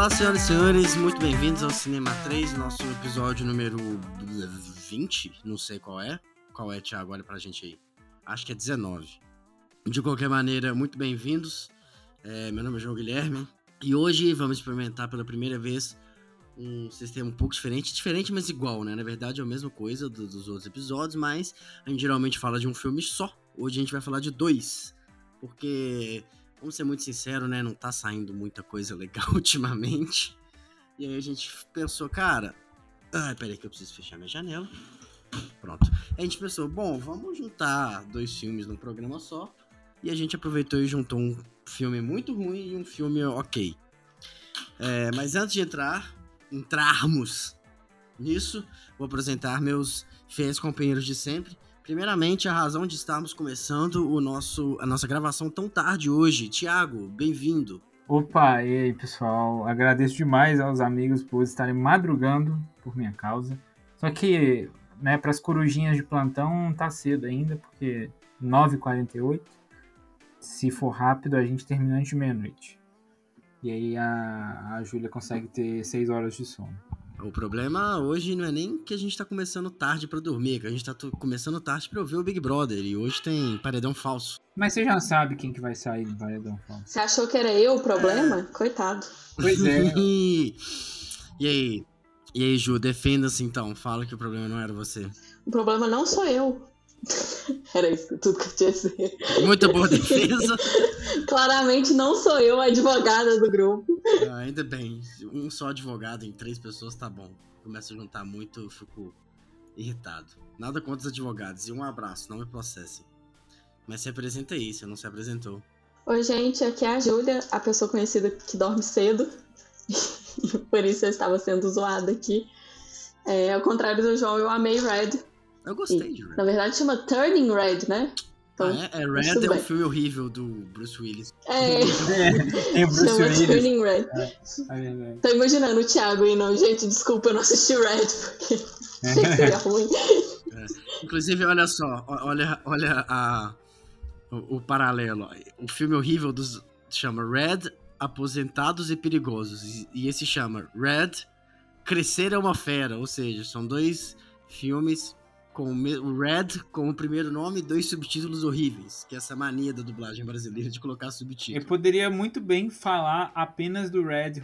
Olá, senhoras e senhores, muito bem-vindos ao Cinema 3, nosso episódio número 20, não sei qual é. Qual é, Thiago? Olha pra gente aí. Acho que é 19. De qualquer maneira, muito bem-vindos. É, meu nome é João Guilherme e hoje vamos experimentar pela primeira vez um sistema um pouco diferente, diferente, mas igual, né? Na verdade é a mesma coisa do, dos outros episódios, mas a gente geralmente fala de um filme só. Hoje a gente vai falar de dois, porque vamos ser muito sincero, né? Não tá saindo muita coisa legal ultimamente. E aí a gente pensou, cara. Ai, peraí que eu preciso fechar minha janela. Pronto. A gente pensou, bom, vamos juntar dois filmes num programa só. E a gente aproveitou e juntou um filme muito ruim e um filme ok. É, mas antes de entrar, entrarmos nisso, vou apresentar meus fiéis companheiros de sempre. Primeiramente, a razão de estarmos começando o nosso, a nossa gravação tão tarde hoje. Tiago, bem-vindo. Opa, e aí pessoal, agradeço demais aos amigos por estarem madrugando por minha causa. Só que, né, para as corujinhas de plantão tá cedo ainda, porque 9h48. Se for rápido, a gente termina antes de meia-noite. E aí a, a Júlia consegue ter 6 horas de sono. O problema hoje não é nem que a gente tá começando tarde para dormir, é que a gente tá começando tarde para ouvir o Big Brother e hoje tem paredão falso. Mas você já sabe quem que vai sair do paredão falso. Você achou que era eu o problema? É. Coitado. Pois é. e aí? E aí, Ju, defenda-se então. Fala que o problema não era você. O problema não sou eu. Era isso tudo que eu tinha a dizer. Muita boa defesa. Claramente não sou eu a advogada do grupo. Ah, ainda bem. Um só advogado em três pessoas tá bom. Começa a juntar muito, eu fico irritado. Nada contra os advogados. E um abraço, não me processem. Mas se apresenta aí, você não se apresentou. Oi, gente, aqui é a Júlia, a pessoa conhecida que dorme cedo. Por isso eu estava sendo zoada aqui. É, ao contrário do João, eu amei Red. Eu gostei de Red. Na verdade chama Turning Red, né? Então, ah, é? é Red é um filme horrível do Bruce Willis. É. Tem o Bruce chama Willis. Turning Red. É, é Tô imaginando o Thiago e não, gente, desculpa, eu não assisti Red, porque achei que seria ruim. É. Inclusive, olha só, olha, olha a, o, o, paralelo. O filme horrível dos, chama Red, Aposentados e Perigosos. E, e esse chama Red, Crescer é uma Fera. Ou seja, são dois filmes com o Red como primeiro nome e dois subtítulos horríveis, que é essa mania da dublagem brasileira de colocar subtítulo. Eu poderia muito bem falar apenas do Red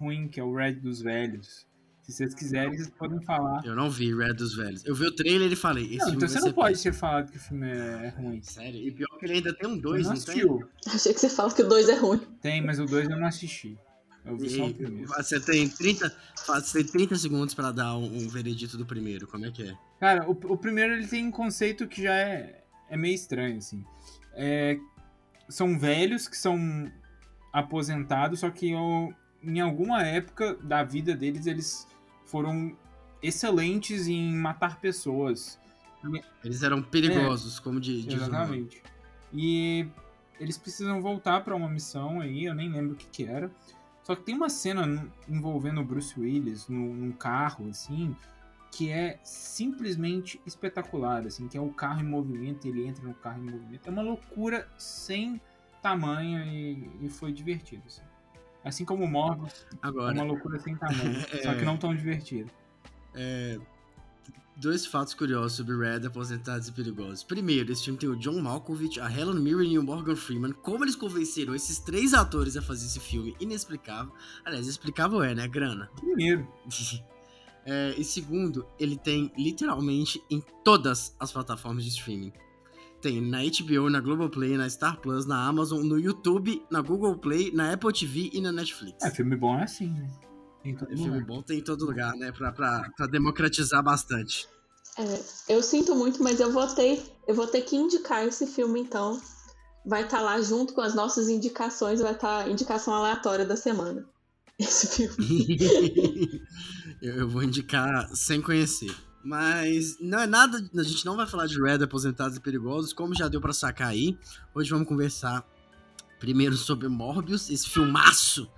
ruim, que é o Red dos velhos. Se vocês quiserem, vocês podem falar. Eu não vi Red dos Velhos. Eu vi o trailer e falei. Esse não, então você não pode ter falado que o filme é ruim. Sério? E pior que ele ainda tem um 2, não, não tem? Achei que você fala que o 2 é ruim. Tem, mas o 2 eu não assisti. Eu vi e, só o primeiro. Você tem 30, você tem 30 segundos pra dar um, um, veredito do primeiro. Como é que é? Cara, o, o primeiro ele tem um conceito que já é, é meio estranho, assim. É, são velhos que são aposentados, só que eu, em alguma época da vida deles, eles foram excelentes em matar pessoas. Eles eram perigosos, é, como de, de Exatamente. E eles precisam voltar para uma missão aí, eu nem lembro o que, que era. Só que tem uma cena envolvendo o Bruce Willis num, num carro, assim, que é simplesmente espetacular, assim, que é o carro em movimento, ele entra no carro em movimento. É uma loucura sem tamanho e, e foi divertido, assim. Assim como o Morbius, Agora, é uma loucura sem tamanho, é, só que não tão divertido. É, dois fatos curiosos sobre Red, Aposentados e Perigosos. Primeiro, esse filme tem o John Malkovich, a Helen Mirren e o Morgan Freeman. Como eles convenceram esses três atores a fazer esse filme? Inexplicável. Aliás, explicável é, né? Grana. Primeiro. é, e segundo, ele tem literalmente em todas as plataformas de streaming. Tem na HBO, na Globoplay, na Star Plus, na Amazon, no YouTube, na Google Play, na Apple TV e na Netflix. É, filme bom é assim, né? Tem todo filme lugar. bom tem em todo lugar, né? Pra, pra, pra democratizar bastante. É, eu sinto muito, mas eu vou ter, eu vou ter que indicar esse filme, então. Vai estar tá lá junto com as nossas indicações, vai estar tá indicação aleatória da semana. Esse filme. eu vou indicar sem conhecer. Mas não é nada. A gente não vai falar de Red Aposentados e Perigosos, como já deu para sacar aí. Hoje vamos conversar primeiro sobre Morbius, esse filmaço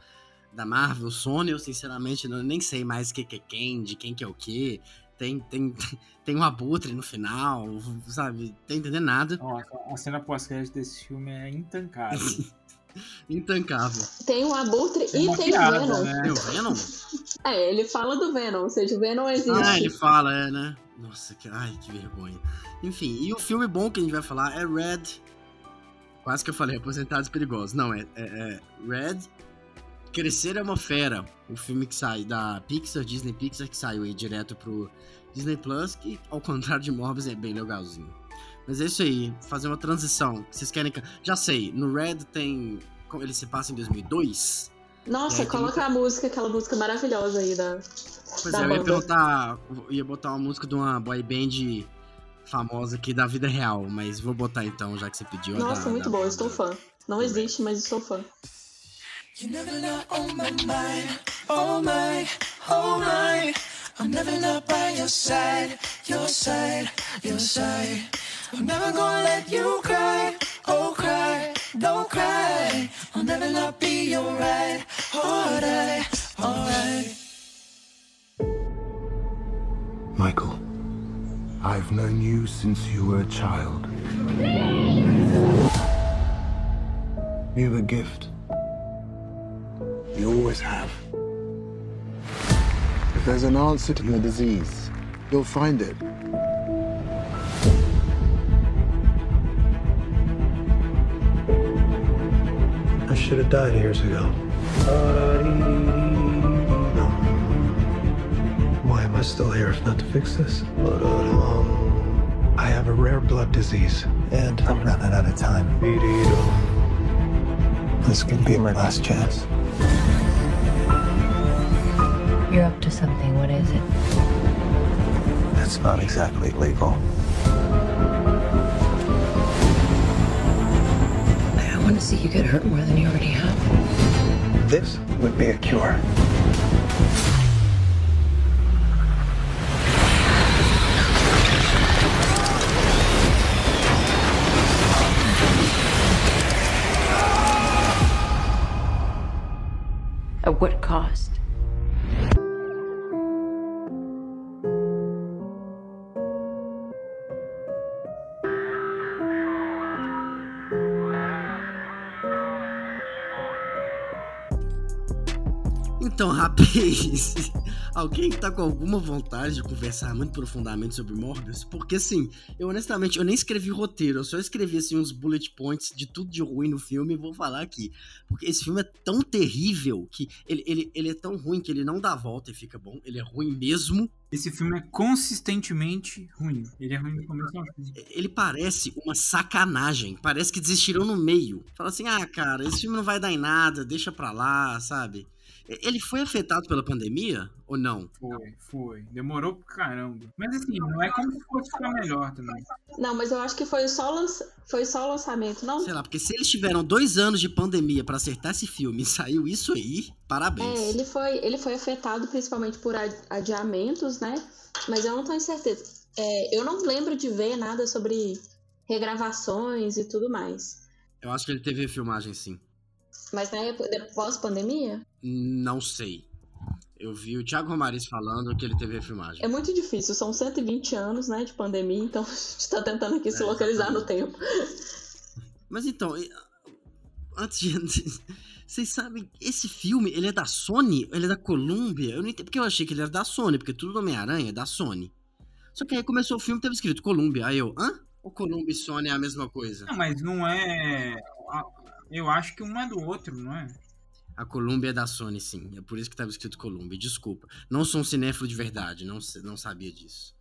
da Marvel, Sony, eu sinceramente não, nem sei mais o que, que é quem, de quem que é o que. Tem, tem, tem um abutre no final, sabe? Tem entendendo nada. a cena pós-crédito desse filme é intancável. Intancável. Tem o Abutre É e tem piada, o Venom. né? Tem o Venom? É, ele fala do Venom, ou seja, o Venom existe. Ah, ele fala, é, né? Nossa, que, ai, que vergonha. Enfim, e o filme bom que a gente vai falar é Red. Quase que eu falei, Aposentados Perigosos. Não, é, é, é Red. Crescer é uma Fera. O filme que sai da Pixar, Disney Pixar, que saiu aí direto pro Disney Plus, que ao contrário de Morbius é bem legalzinho. Mas é isso aí, fazer uma transição. Vocês querem. que- Já sei, no Red tem. Ele se passa em 2002. Nossa, É, tem coloca a música, aquela música maravilhosa aí da. Pois Da é, eu ia perguntar, ia botar uma música de uma boy band famosa aqui da vida real, mas vou botar então, já que você pediu. Nossa, da- muito da boa, eu estou fã. Não existe, mas estou fã. You never not on oh my mind, oh my, oh my. I'm never not by your side, your side, your side. I'm never gonna let you cry, oh cry, don't cry. I'll never not be your right, alright, alright. Michael, I've known you since you were a child. You're a gift. You always have. If there's an answer to your disease, you'll find it. I should have died years ago. No. Why am I still here if not to fix this? I have a rare blood disease, and I'm running out of time. This could be my last chance. You're up to something. What is it? That's not exactly legal. I want to see you get hurt more than you already have. This would be a cure. Rapaz, alguém que tá com alguma vontade de conversar muito profundamente sobre Morbius? Porque assim, eu honestamente, eu nem escrevi roteiro, eu só escrevi assim uns bullet points de tudo de ruim no filme e vou falar aqui. Porque esse filme é tão terrível que ele, ele, ele é tão ruim que ele não dá volta e fica bom, ele é ruim mesmo. Esse filme é consistentemente ruim. Ele é ruim do começo ao fim. Ele parece uma sacanagem, parece que desistiram no meio. Fala assim, ah, cara, esse filme não vai dar em nada, deixa pra lá, sabe? Ele foi afetado pela pandemia ou não? Foi, foi. Demorou pra caramba. Mas assim, não é como se fosse ficar melhor também. Não, mas eu acho que foi só, lança... foi só o lançamento, não? Sei lá, porque se eles tiveram dois anos de pandemia pra acertar esse filme e saiu isso aí, parabéns. É, ele foi, ele foi afetado principalmente por ad- adiamentos, né? Mas eu não tenho certeza. É, eu não lembro de ver nada sobre regravações e tudo mais. Eu acho que ele teve filmagem sim. Mas na época, de- pós-pandemia, Não sei. Eu vi o Thiago Romariz falando que ele teve filmagem. é muito difícil. São 120 anos, né, de pandemia, então a gente tá tentando aqui se É, localizar no exatamente. tempo. Mas então, antes de. Vocês sabem, esse filme, ele é da Sony? Ele é da Columbia? Eu não entendo porque eu achei que ele era da Sony, porque tudo do Homem-Aranha é da Sony. Só que aí começou o filme teve escrito Columbia. Aí eu, hã? Ou Columbia e Sony é a mesma coisa? Não, mas não é. Eu acho que um é do outro, não é? A Columbia é da Sony, sim. É por isso que tava escrito Columbia. Desculpa. Não sou um cinéfilo de verdade, não, se- não sabia disso.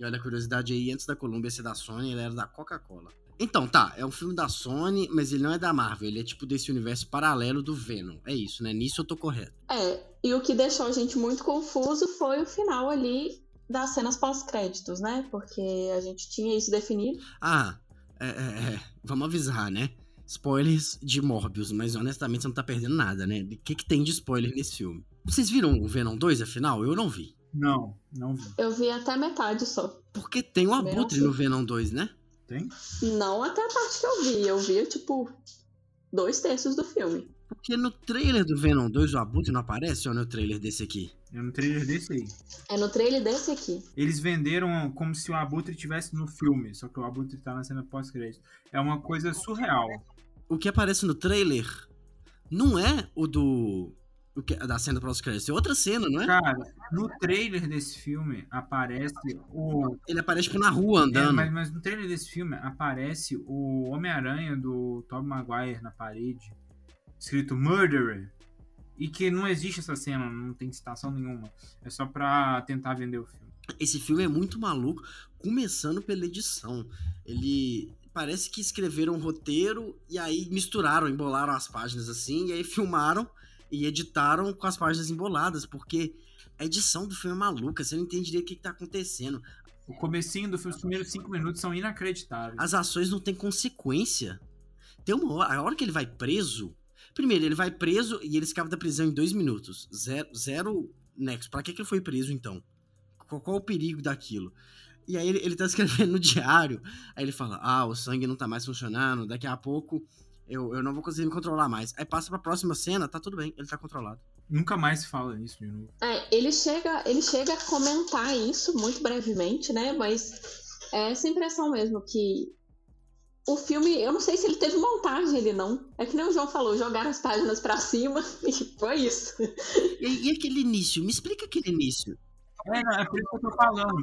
E olha a curiosidade aí, antes da Columbia ser da Sony, ele era da Coca-Cola. Então, tá, é um filme da Sony, mas ele não é da Marvel, ele é tipo desse universo paralelo do Venom. É isso, né? Nisso eu tô correto. É, e o que deixou a gente muito confuso foi o final ali das cenas pós-créditos, né? Porque a gente tinha isso definido. Ah, é, é, é, vamos avisar, né? Spoilers de Morbius, mas honestamente você não tá perdendo nada, né? O que, que tem de spoiler nesse filme? Vocês viram o Venom 2, afinal? Eu não vi. Não, não vi. Eu vi até metade só. Porque tem o Abutre no Venom 2, né? Tem? Não até a parte que eu vi. Eu vi, tipo, dois terços do filme. Porque no trailer do Venom 2 o Abutre não aparece ou no trailer desse aqui? É no trailer desse aí. É no trailer desse aqui. Eles venderam como se o Abutre estivesse no filme, só que o Abutre tá na cena pós-crédito. É uma coisa surreal. O que aparece no trailer não é o do. O que, da cena pós créditos. É outra cena, não é? Cara, no trailer desse filme aparece o. Ele aparece tipo na rua É, andando. mas, mas no trailer desse filme aparece o Homem-Aranha do Tobey Maguire na parede, escrito Murderer. E que não existe essa cena, não tem citação nenhuma. É só pra tentar vender o filme. Esse filme é muito maluco, começando pela edição. Ele parece que escreveram um roteiro e aí misturaram, embolaram as páginas assim, e aí filmaram e editaram com as páginas emboladas, porque a edição do filme é maluca, você não entende direito o que, que tá acontecendo. O comecinho do filme, os primeiros cinco minutos são inacreditáveis. As ações não têm consequência. Tem uma hora, a hora que ele vai preso. Primeiro, ele vai preso e ele escapa da prisão em dois minutos. Zero, zero nexo. Pra que, que ele foi preso então? Qual, qual o perigo daquilo? E aí ele, ele tá escrevendo no diário. Aí ele fala: Ah, o sangue não tá mais funcionando. Daqui a pouco eu, eu não vou conseguir me controlar mais. Aí passa pra próxima cena, tá tudo bem, ele tá controlado. Nunca mais se fala nisso de novo. É, ele chega, ele chega a comentar isso muito brevemente, né? Mas é essa impressão mesmo que o filme, eu não sei se ele teve montagem ele não. É que nem o João falou, jogaram as páginas pra cima e foi isso. E, e aquele início? Me explica aquele início. É, é por isso que eu tô falando.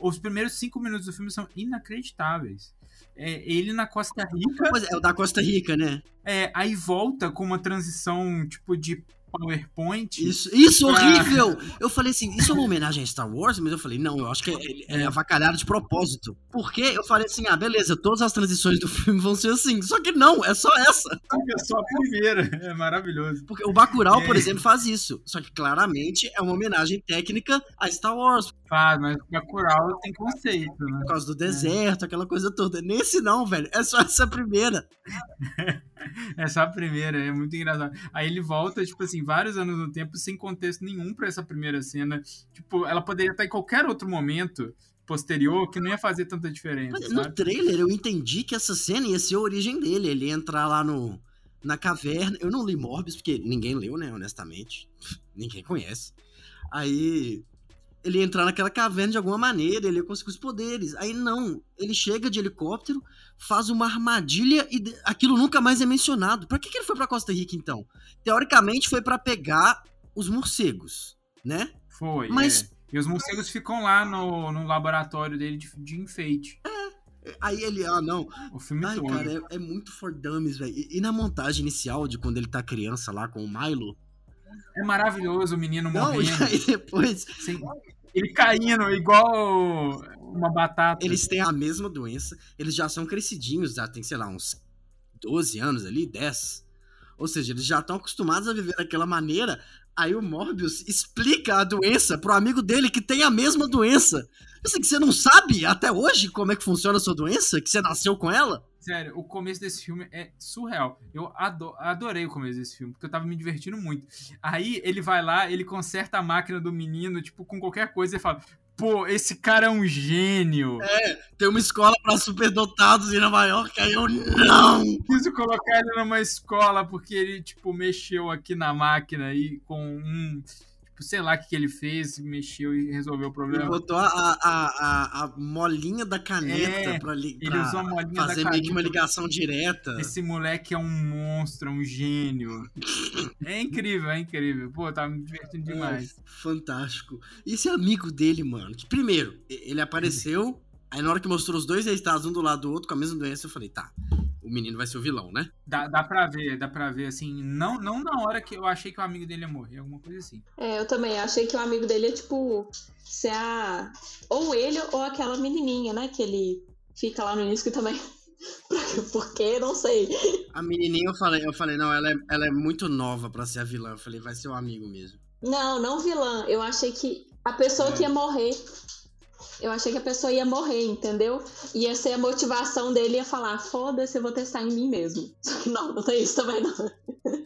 Os primeiros cinco minutos do filme são inacreditáveis. É, ele na Costa Rica, Pois é, é o da Costa Rica, né? é, aí volta com uma transição tipo de PowerPoint. Isso, isso Ah. horrível! Eu falei assim, isso é uma homenagem a Star Wars? Mas eu falei, não, eu acho que é, é avacalhado de propósito. Porque eu falei assim, ah, beleza, todas as transições do filme vão ser assim. Só que não, é só essa. É só a primeira. É maravilhoso. Porque o Bacurau, É. por exemplo, faz isso. Só que claramente é uma homenagem técnica a Star Wars. Faz, mas Bacurau tem conceito, né? Por causa do deserto, aquela coisa toda. Nesse não, velho. É só essa primeira. É só a primeira, é muito engraçado. Aí ele volta, tipo assim, vários anos no tempo, sem contexto nenhum pra essa primeira cena. Tipo, ela poderia estar em qualquer outro momento posterior que não ia fazer tanta diferença, Mas no trailer eu entendi que essa cena ia ser a origem dele. Ele ia entrar lá no, na caverna. Eu não li Morbius, porque ninguém leu, né? Honestamente. ninguém conhece. Aí ele ia entrar naquela caverna de alguma maneira, ele ia conseguir os poderes. Aí não, ele chega de helicóptero, faz uma armadilha e aquilo nunca mais é mencionado. Pra que, que ele foi pra Costa Rica então? Teoricamente foi pra pegar os morcegos, né? Foi, Mas- é. E os morcegos ficam lá no, no laboratório dele de, de enfeite. Aí ele, ah, não, O filme Ai, todo. cara, é, é muito for dummies, velho. E, e na montagem inicial de quando ele tá criança lá com o Milo. É maravilhoso o menino Não, e morrendo. aí depois sem- ele caindo igual uma batata. eles têm a mesma doença, eles já são crescidinhos, já tem, sei lá, uns 12 anos ali, 10. Ou seja, eles já estão acostumados a viver daquela maneira. Aí o Morbius explica a doença pro amigo dele que tem a mesma doença. Assim, que você não sabe até hoje como é que funciona a sua doença? Que você nasceu com ela? Sério, o começo desse filme é surreal. Eu ado- adorei o começo desse filme, porque eu tava me divertindo muito. Aí ele vai lá, ele conserta a máquina do menino, tipo, com qualquer coisa e fala: Pô, esse cara é um gênio. Tem uma escola pra superdotados em Nova York, aí eu não! Preciso colocar ele numa escola porque ele, tipo, mexeu aqui na máquina aí com um. Sei lá o que, que ele fez, mexeu e resolveu o Ele problema. botou a, a, a, a molinha da caneta É, pra, li, Ele usou a molinha da fazer meio que uma ligação direta. Esse moleque é um monstro, é um gênio. É incrível, é incrível. Pô, tava me divertindo demais. É, fantástico. E esse amigo dele, mano, que primeiro, ele apareceu, aí na hora que mostrou os dois estados um do lado do outro com a mesma doença, eu falei, tá, o menino vai ser o vilão, né? Dá, dá pra ver, dá pra ver, assim, não, não na hora que eu achei que o amigo dele ia morrer, alguma coisa assim. É, eu também achei que o amigo dele é tipo ser a. Ou ele ou aquela menininha, né? Que ele fica lá no início que também. Por quê? Não sei. A menininha, eu falei, eu falei, não, ela é, ela é muito nova pra ser a vilã. Eu falei, vai ser o amigo mesmo. Não, não vilã. Eu achei que a pessoa É. que ia morrer. Eu achei que a pessoa ia morrer, entendeu? Ia ser a motivação dele ia falar: foda-se, eu vou testar em mim mesmo. Só que não, não tem isso também, não.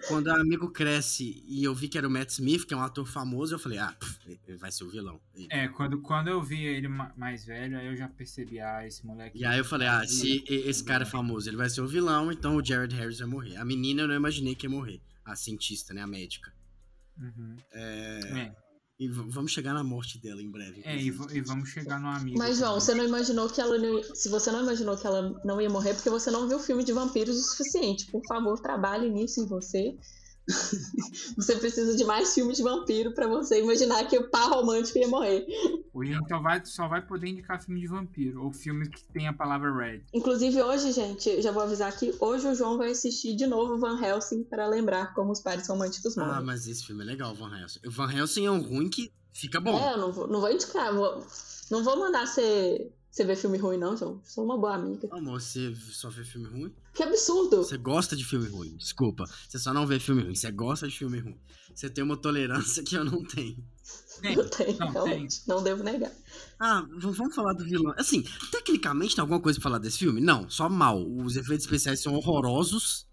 Quando o amigo cresce e eu vi que era o Matt Smith, que é um ator famoso, eu falei, ah, pff, ele vai ser o vilão. E- É, quando, quando eu vi ele ma- mais velho, aí eu já percebi, ah, esse moleque. E aí eu falei, ah, se e- esse cara é famoso, ele vai ser o vilão, então o Jared Harris vai morrer. A menina eu não imaginei que ia morrer. A cientista, né? A médica. Uhum. É, É, E vamos chegar na morte dela em breve. é e, e vamos chegar no amigo. Mas, João, você não imaginou que ela não... Se você não imaginou que ela não ia morrer, porque você não viu filme de vampiros o suficiente. Por favor, trabalhe nisso em você. Você precisa de mais filmes de vampiro pra você imaginar que o par romântico ia morrer. A gente só vai, só vai poder indicar filme de vampiro, ou filme que tem a palavra red. Inclusive hoje, gente, já vou avisar aqui, hoje o João vai assistir de novo Van Helsing para lembrar como os pares românticos morrem. Ah, mas esse filme é legal, Van Helsing. O Van Helsing é um ruim que fica bom. É, eu não vou, não vou indicar, vou- não vou mandar você, você ver filme ruim não, João. Sou uma boa amiga. Amor, você só vê filme ruim? Que absurdo! Você gosta de filme ruim, desculpa. Você só não vê filme ruim, você gosta de filme ruim. Você tem uma tolerância que eu não tenho. Tem, Eu tenho, não, realmente. Não devo negar. Ah, vamos falar do vilão. Assim, tecnicamente tem alguma coisa pra falar desse filme? Não, só mal. Os efeitos especiais são horrorosos.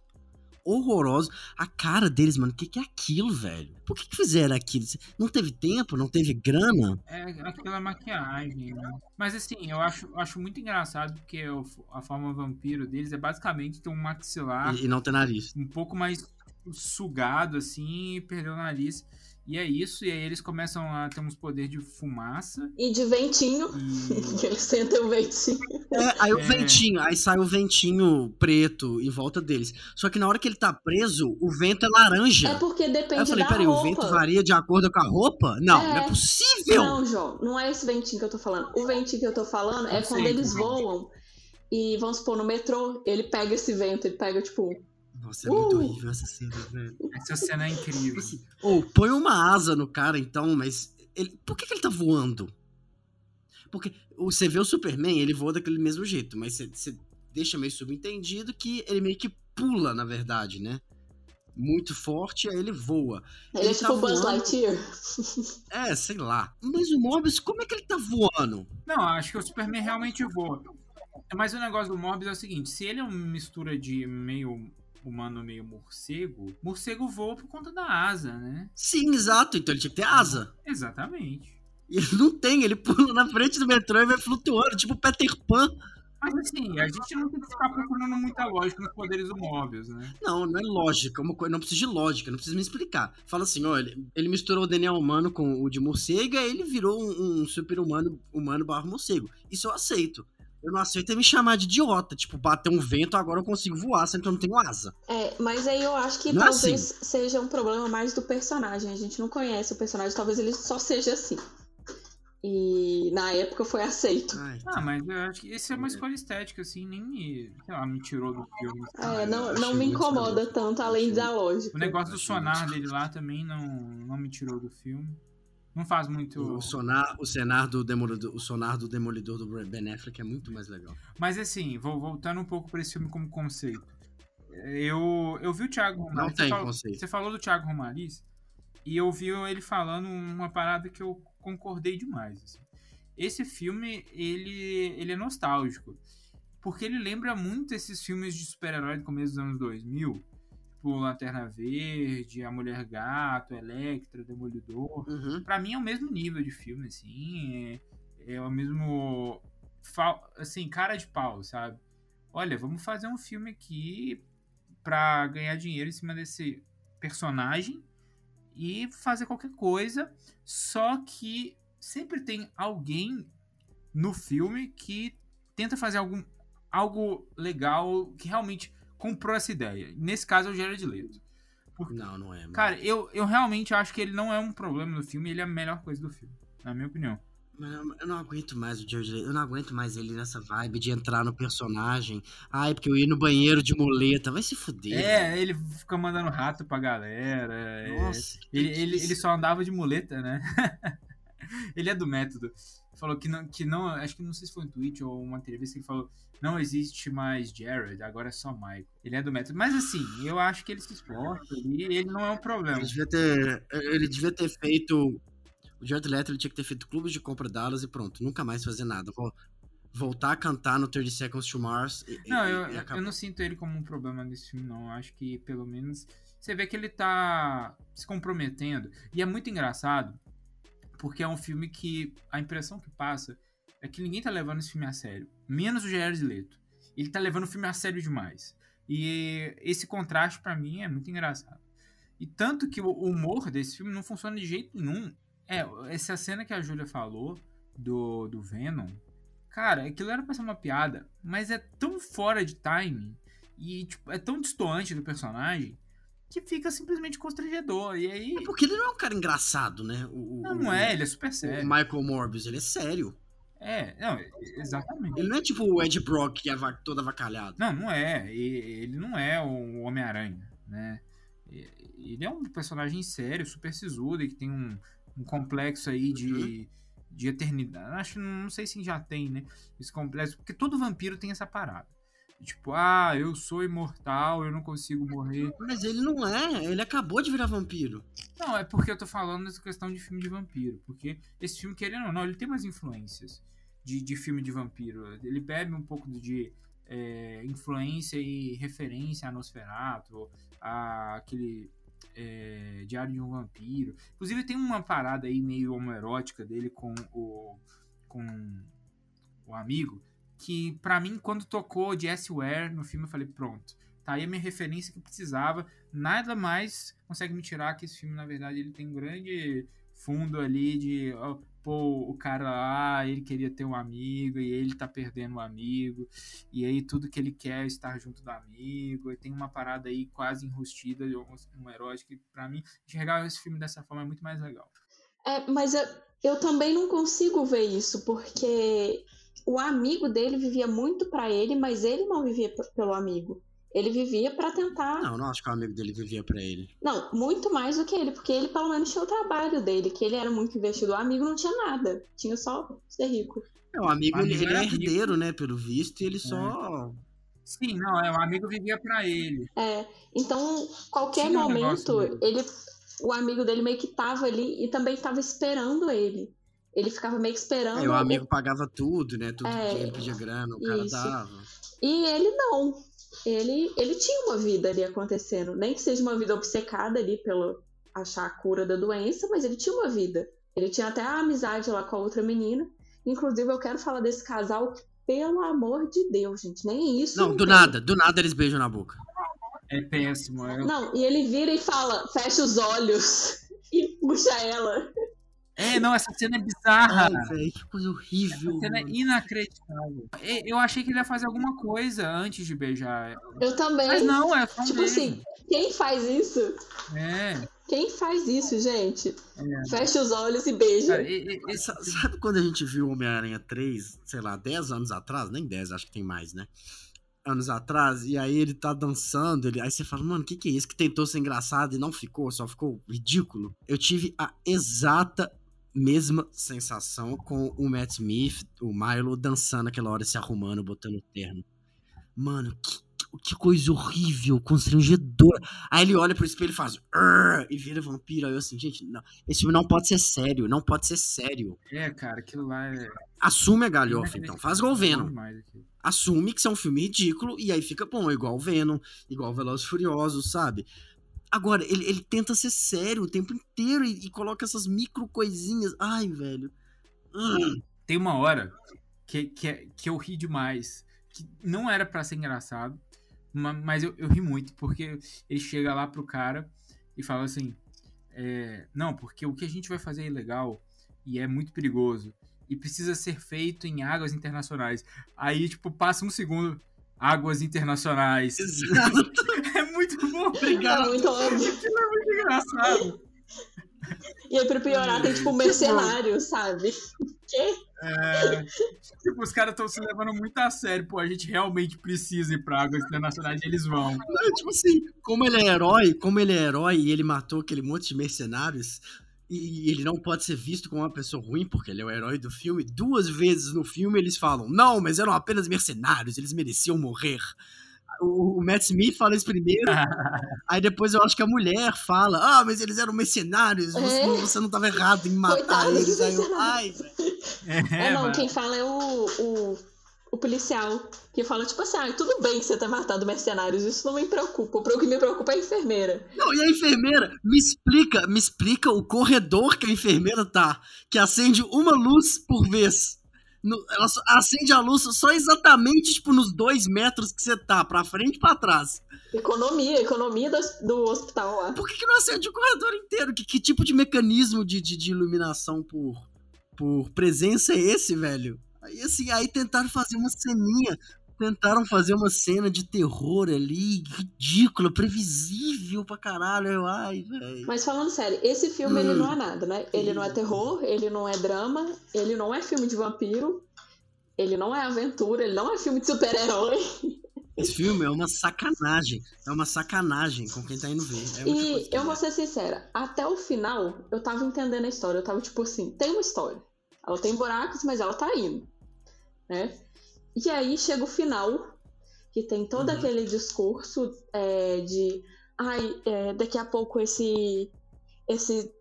Horrorosos. A cara deles, mano, o que, que é aquilo, velho? Por que, que fizeram aquilo? Não teve tempo? Não teve grana? É aquela maquiagem, né? Mas assim, eu acho, acho muito engraçado porque o- a forma vampiro deles é basicamente ter um maxilar E, e não ter nariz. um pouco mais sugado, assim, e perder o nariz. E é isso, e aí eles começam a ter uns poderes de fumaça. E de ventinho, que E. eles sentem o ventinho. É, aí o É. ventinho, aí sai o ventinho preto em volta deles. Só que na hora que ele tá preso, o vento é laranja. É porque Aí eu depende falei, da peraí, o roupa. vento varia de acordo com a roupa? Não, É. não é possível! Não, João, não é esse ventinho que eu tô falando. O ventinho que eu tô falando é Eu quando sei, eles voam e, vamos supor, no metrô, ele pega esse vento, ele pega, tipo, Nossa, é muito Uh! horrível essa cena, velho. Essa cena é incrível. Ou põe uma asa no cara, então, mas. Ele, por que, que ele tá voando? Porque você vê o Superman, ele voa daquele mesmo jeito, mas você, você deixa meio subentendido que ele meio que pula, na verdade, né? Muito forte, aí ele voa. ele, Ele é tá tipo Buzz voando. Lightyear. É, sei lá. Mas o Morbius, como é que ele tá voando? Não, acho que o Superman realmente voa. Mas o negócio do Morbius é o seguinte: se ele é uma mistura de meio humano, meio morcego, morcego voa por conta da asa, né? Sim, exato. Então ele tinha que ter asa. Exatamente. E ele não tem, ele pula na frente do metrô e vai flutuando, tipo Peter Pan. Mas assim, a gente não tem que ficar procurando muita lógica nos poderes do né? Não, não é lógica, é uma coisa, não precisa de lógica, não precisa me explicar. Fala assim, ó, ele, ele misturou o DNA humano com o de morcego, aí ele virou um, um super-humano humano barra morcego. Isso eu aceito. Eu não aceito é me chamar de idiota, tipo, bater um vento, agora eu consigo voar, sendo que eu não tenho asa. É, mas aí eu acho que Não é talvez seja um problema mais do personagem. A gente não conhece o personagem, talvez ele só seja assim. E na época foi aceito. Ai, Ah, mas eu acho que esse é uma escolha estética, assim, nem me, sei lá, me tirou do filme. É, não, não me incomoda tanto, além da lógica. O negócio do sonar dele lá também não, não me tirou do filme. Não faz muito. O sonar, o sonar do demolidor, o sonar do demolidor do Ben Affleck é muito mais legal. Mas assim, vou voltando um pouco para esse filme como conceito. Eu, eu vi o Thiago Romariz. Não você tem falou- conceito. Você falou do Thiago Romariz e eu vi ele falando uma parada que eu concordei demais. assim. Esse filme, ele, ele é nostálgico. Porque ele lembra muito esses filmes de super-herói do começo dos anos 2000. Tipo Lanterna Verde, A Mulher Gato, Electra, Demolidor. Uhum. Pra mim é o mesmo nível de filme, assim. É, é o mesmo. Assim, cara de pau, sabe? Olha, vamos fazer um filme aqui pra ganhar dinheiro em cima desse personagem e fazer qualquer coisa. Só que sempre tem alguém no filme que tenta fazer algum, algo legal que realmente comprou essa ideia. Nesse caso é o Jared Leto. Não, não é. mano. Cara, eu, eu realmente acho que ele não é um problema do filme, ele é a melhor coisa do filme, na minha opinião. Eu- não aguento mais o Jared Leto. Eu não aguento mais ele nessa vibe de entrar no personagem. Ai, porque eu ia no banheiro de muleta. Vai se fuder. É, ele fica mandando rato pra galera. é. Nossa. que Ele, ele, ele só andava de muleta, né? ele é do método. Falou que não, que não. Acho que não sei se foi um tweet ou uma entrevista que ele falou. Não existe mais Jared, agora é só Michael. Ele é do método. Mas assim, eu acho que ele se esforça e ele não é um problema. Ele devia ter, ele devia ter feito. O Jared Leto ele tinha que ter feito clubes de compra Dallas e pronto, nunca mais fazer nada. Vol- Voltar a cantar no 30 Seconds to Mars. E, Não, e- eu, e eu não sinto ele como um problema nesse filme, não. Eu acho que, pelo menos, você vê que ele tá se comprometendo. E é muito engraçado, porque é um filme que a impressão que passa é que ninguém tá levando esse filme a sério. Menos o Jared Leto. Ele tá levando o filme a sério demais. E esse contraste, pra mim, é muito engraçado. E tanto que o humor desse filme não funciona de jeito nenhum. É, essa cena que a Júlia falou do, do Venom, Cara, aquilo era pra ser uma piada, mas é tão fora de timing e tipo, é tão distoante do personagem que fica simplesmente constrangedor. E aí. É porque ele não é um cara engraçado, né? O, o- Não, não é, ele é super o sério. Michael Morbius, ele é sério. É, não, exatamente. Ele não é tipo o Ed Brock, que é todo avacalhado. Não, não é. Ele não é o Homem-Aranha, né? Ele é um personagem sério, super sisudo, e que tem um, um complexo aí de, de eternidade. Acho não sei se já tem, né? Esse complexo. Porque todo vampiro tem essa parada. Tipo, ah, eu sou imortal, eu não consigo morrer. Mas ele não é, ele acabou de virar vampiro. Não, é porque eu tô falando dessa questão de filme de vampiro. Porque esse filme, querendo ou não, ele tem umas influências de, de filme de vampiro. Ele bebe um pouco de é, influência e referência a Nosferatu, a aquele é, Diário de um Vampiro. Inclusive tem uma parada aí meio homoerótica dele com o, com o amigo, que pra mim, quando tocou Jess Ware no filme, eu falei, pronto. Tá aí a minha referência que precisava. Nada mais consegue me tirar que esse filme, na verdade, ele tem um grande fundo ali de pô, o cara lá, ele queria ter um amigo e ele tá perdendo um amigo, e aí tudo que ele quer é estar junto do amigo, e tem uma parada aí quase enrustida, um, um erótico, que pra mim, enxergar esse filme dessa forma é muito mais legal. É, mas eu, eu também não consigo ver isso, porque o amigo dele vivia muito pra ele, mas ele não vivia pelo amigo. Ele vivia pra tentar. Não, não acho que o amigo dele vivia pra ele. Não, muito mais do que ele, porque ele pelo menos tinha o trabalho dele, que ele era muito investido. O amigo não tinha nada, tinha só ser rico. É, o amigo, O ele, amigo ele é era rico. herdeiro, né, pelo visto, e ele só... Sim, não, é, o amigo vivia pra ele. É, então, qualquer Tinha um momento, dele. ele, o amigo dele meio que tava ali e também tava esperando ele. Ele ficava meio que esperando. É, o amigo pagava tudo, né, tudo É, que ele pedia grana, o cara isso. dava. E ele não. Ele, ele tinha uma vida ali acontecendo. Nem que seja uma vida obcecada ali pelo achar a cura da doença, mas ele tinha uma vida. Ele tinha até a amizade lá com a outra menina. Inclusive, eu quero falar desse casal, que, pelo amor de Deus, gente. Nem isso. Não, do tem. nada, do nada eles beijam na boca. É péssimo. É, Não, e ele vira e fala, fecha os olhos e puxa ela. é não, essa cena é bizarra. Ai, velho, que coisa horrível. Essa cena é inacreditável. Eu achei que ele ia fazer alguma coisa antes de beijar ela. Eu também. Mas não, é só um Tipo beijo. assim, quem faz isso? É. Quem faz isso, gente? É. Fecha os olhos e beija. Cara, e- e- Sabe quando a gente viu Homem-Aranha 3, sei lá, 10 anos atrás? Nem 10, acho que tem mais, né? Anos atrás, e aí ele tá dançando, ele, aí você fala, mano, o que, que é isso? Que tentou ser engraçado e não ficou, só ficou ridículo. Eu tive a exata mesma sensação com o Matt Smith, o Milo, dançando aquela hora, se arrumando, botando o terno. Mano, que, que coisa horrível, constrangedora. Aí ele olha pro espelho e faz, e vira vampiro. Aí eu assim, gente, não, esse filme não pode ser sério, não pode ser sério. é, cara, aquilo lá é. Assume a galhofa, então. Faz igual o Venom. Assume que isso é um filme ridículo e aí fica bom, igual Venom, igual Velozes Furiosos, sabe? Agora, ele, ele tenta ser sério o tempo inteiro e, e coloca essas micro coisinhas. Ai, velho. Hum. Tem uma hora que, que, é- que eu ri demais. Que não era pra ser engraçado, ma- mas eu, eu ri muito, porque ele chega lá pro cara e fala assim: é, Não, porque o que a gente vai fazer é ilegal e é muito perigoso. E precisa ser feito em águas internacionais. Aí, tipo, passa um segundo. Águas internacionais. Exato. É muito bom. É Obrigado. muito óbvio. Aquilo é muito engraçado. E aí, pra piorar, tem tipo um mercenário, sabe? É, tipo, os caras estão se levando muito a sério. Pô, a gente realmente precisa ir pra águas internacionais e eles vão. Não, tipo assim, como ele é herói, como ele é herói e ele matou aquele monte de mercenários, e ele não pode ser visto como uma pessoa ruim, porque ele é o herói do filme, duas vezes no filme eles falam, não, mas eram apenas mercenários, eles mereciam morrer. O, o Matt Smith fala isso primeiro, aí depois eu acho que a mulher fala, ah, mas eles eram mercenários, você, É. não, você não tava errado em matar Coitados eles. Aí eu, ai, velho. É, não, mas- quem fala é o, o, o policial. Que fala, tipo assim, ah, tudo bem que você tá matando mercenários, isso não me preocupa. O que me preocupa é a enfermeira. Não, e a enfermeira, me explica, me explica o corredor que a enfermeira tá, que acende uma luz por vez. No- ela acende a luz só exatamente, tipo, nos dois metros que você tá, pra frente e pra trás. Economia, economia do, do hospital lá. Por que, que não acende o corredor inteiro? Que, que tipo de mecanismo de, de, de iluminação por, por presença é esse, velho? Aí, assim, aí tentaram fazer uma ceninha tentaram fazer uma cena de terror ali, ridícula, previsível pra caralho. Ai, velho. Mas falando sério, esse filme ele não é nada, né? Ele não é terror, ele não é drama, ele não é filme de vampiro, ele não é aventura, ele não é filme de super-herói. Esse filme é uma sacanagem. É uma sacanagem com quem tá indo ver. É E eu vou ser sincera, até o final eu tava entendendo a história. Eu tava tipo assim, tem uma história. Ela tem buracos, mas ela tá indo. Né? E aí chega o final, que tem todo Uhum. aquele discurso é, de ai, é, daqui a pouco esse, esse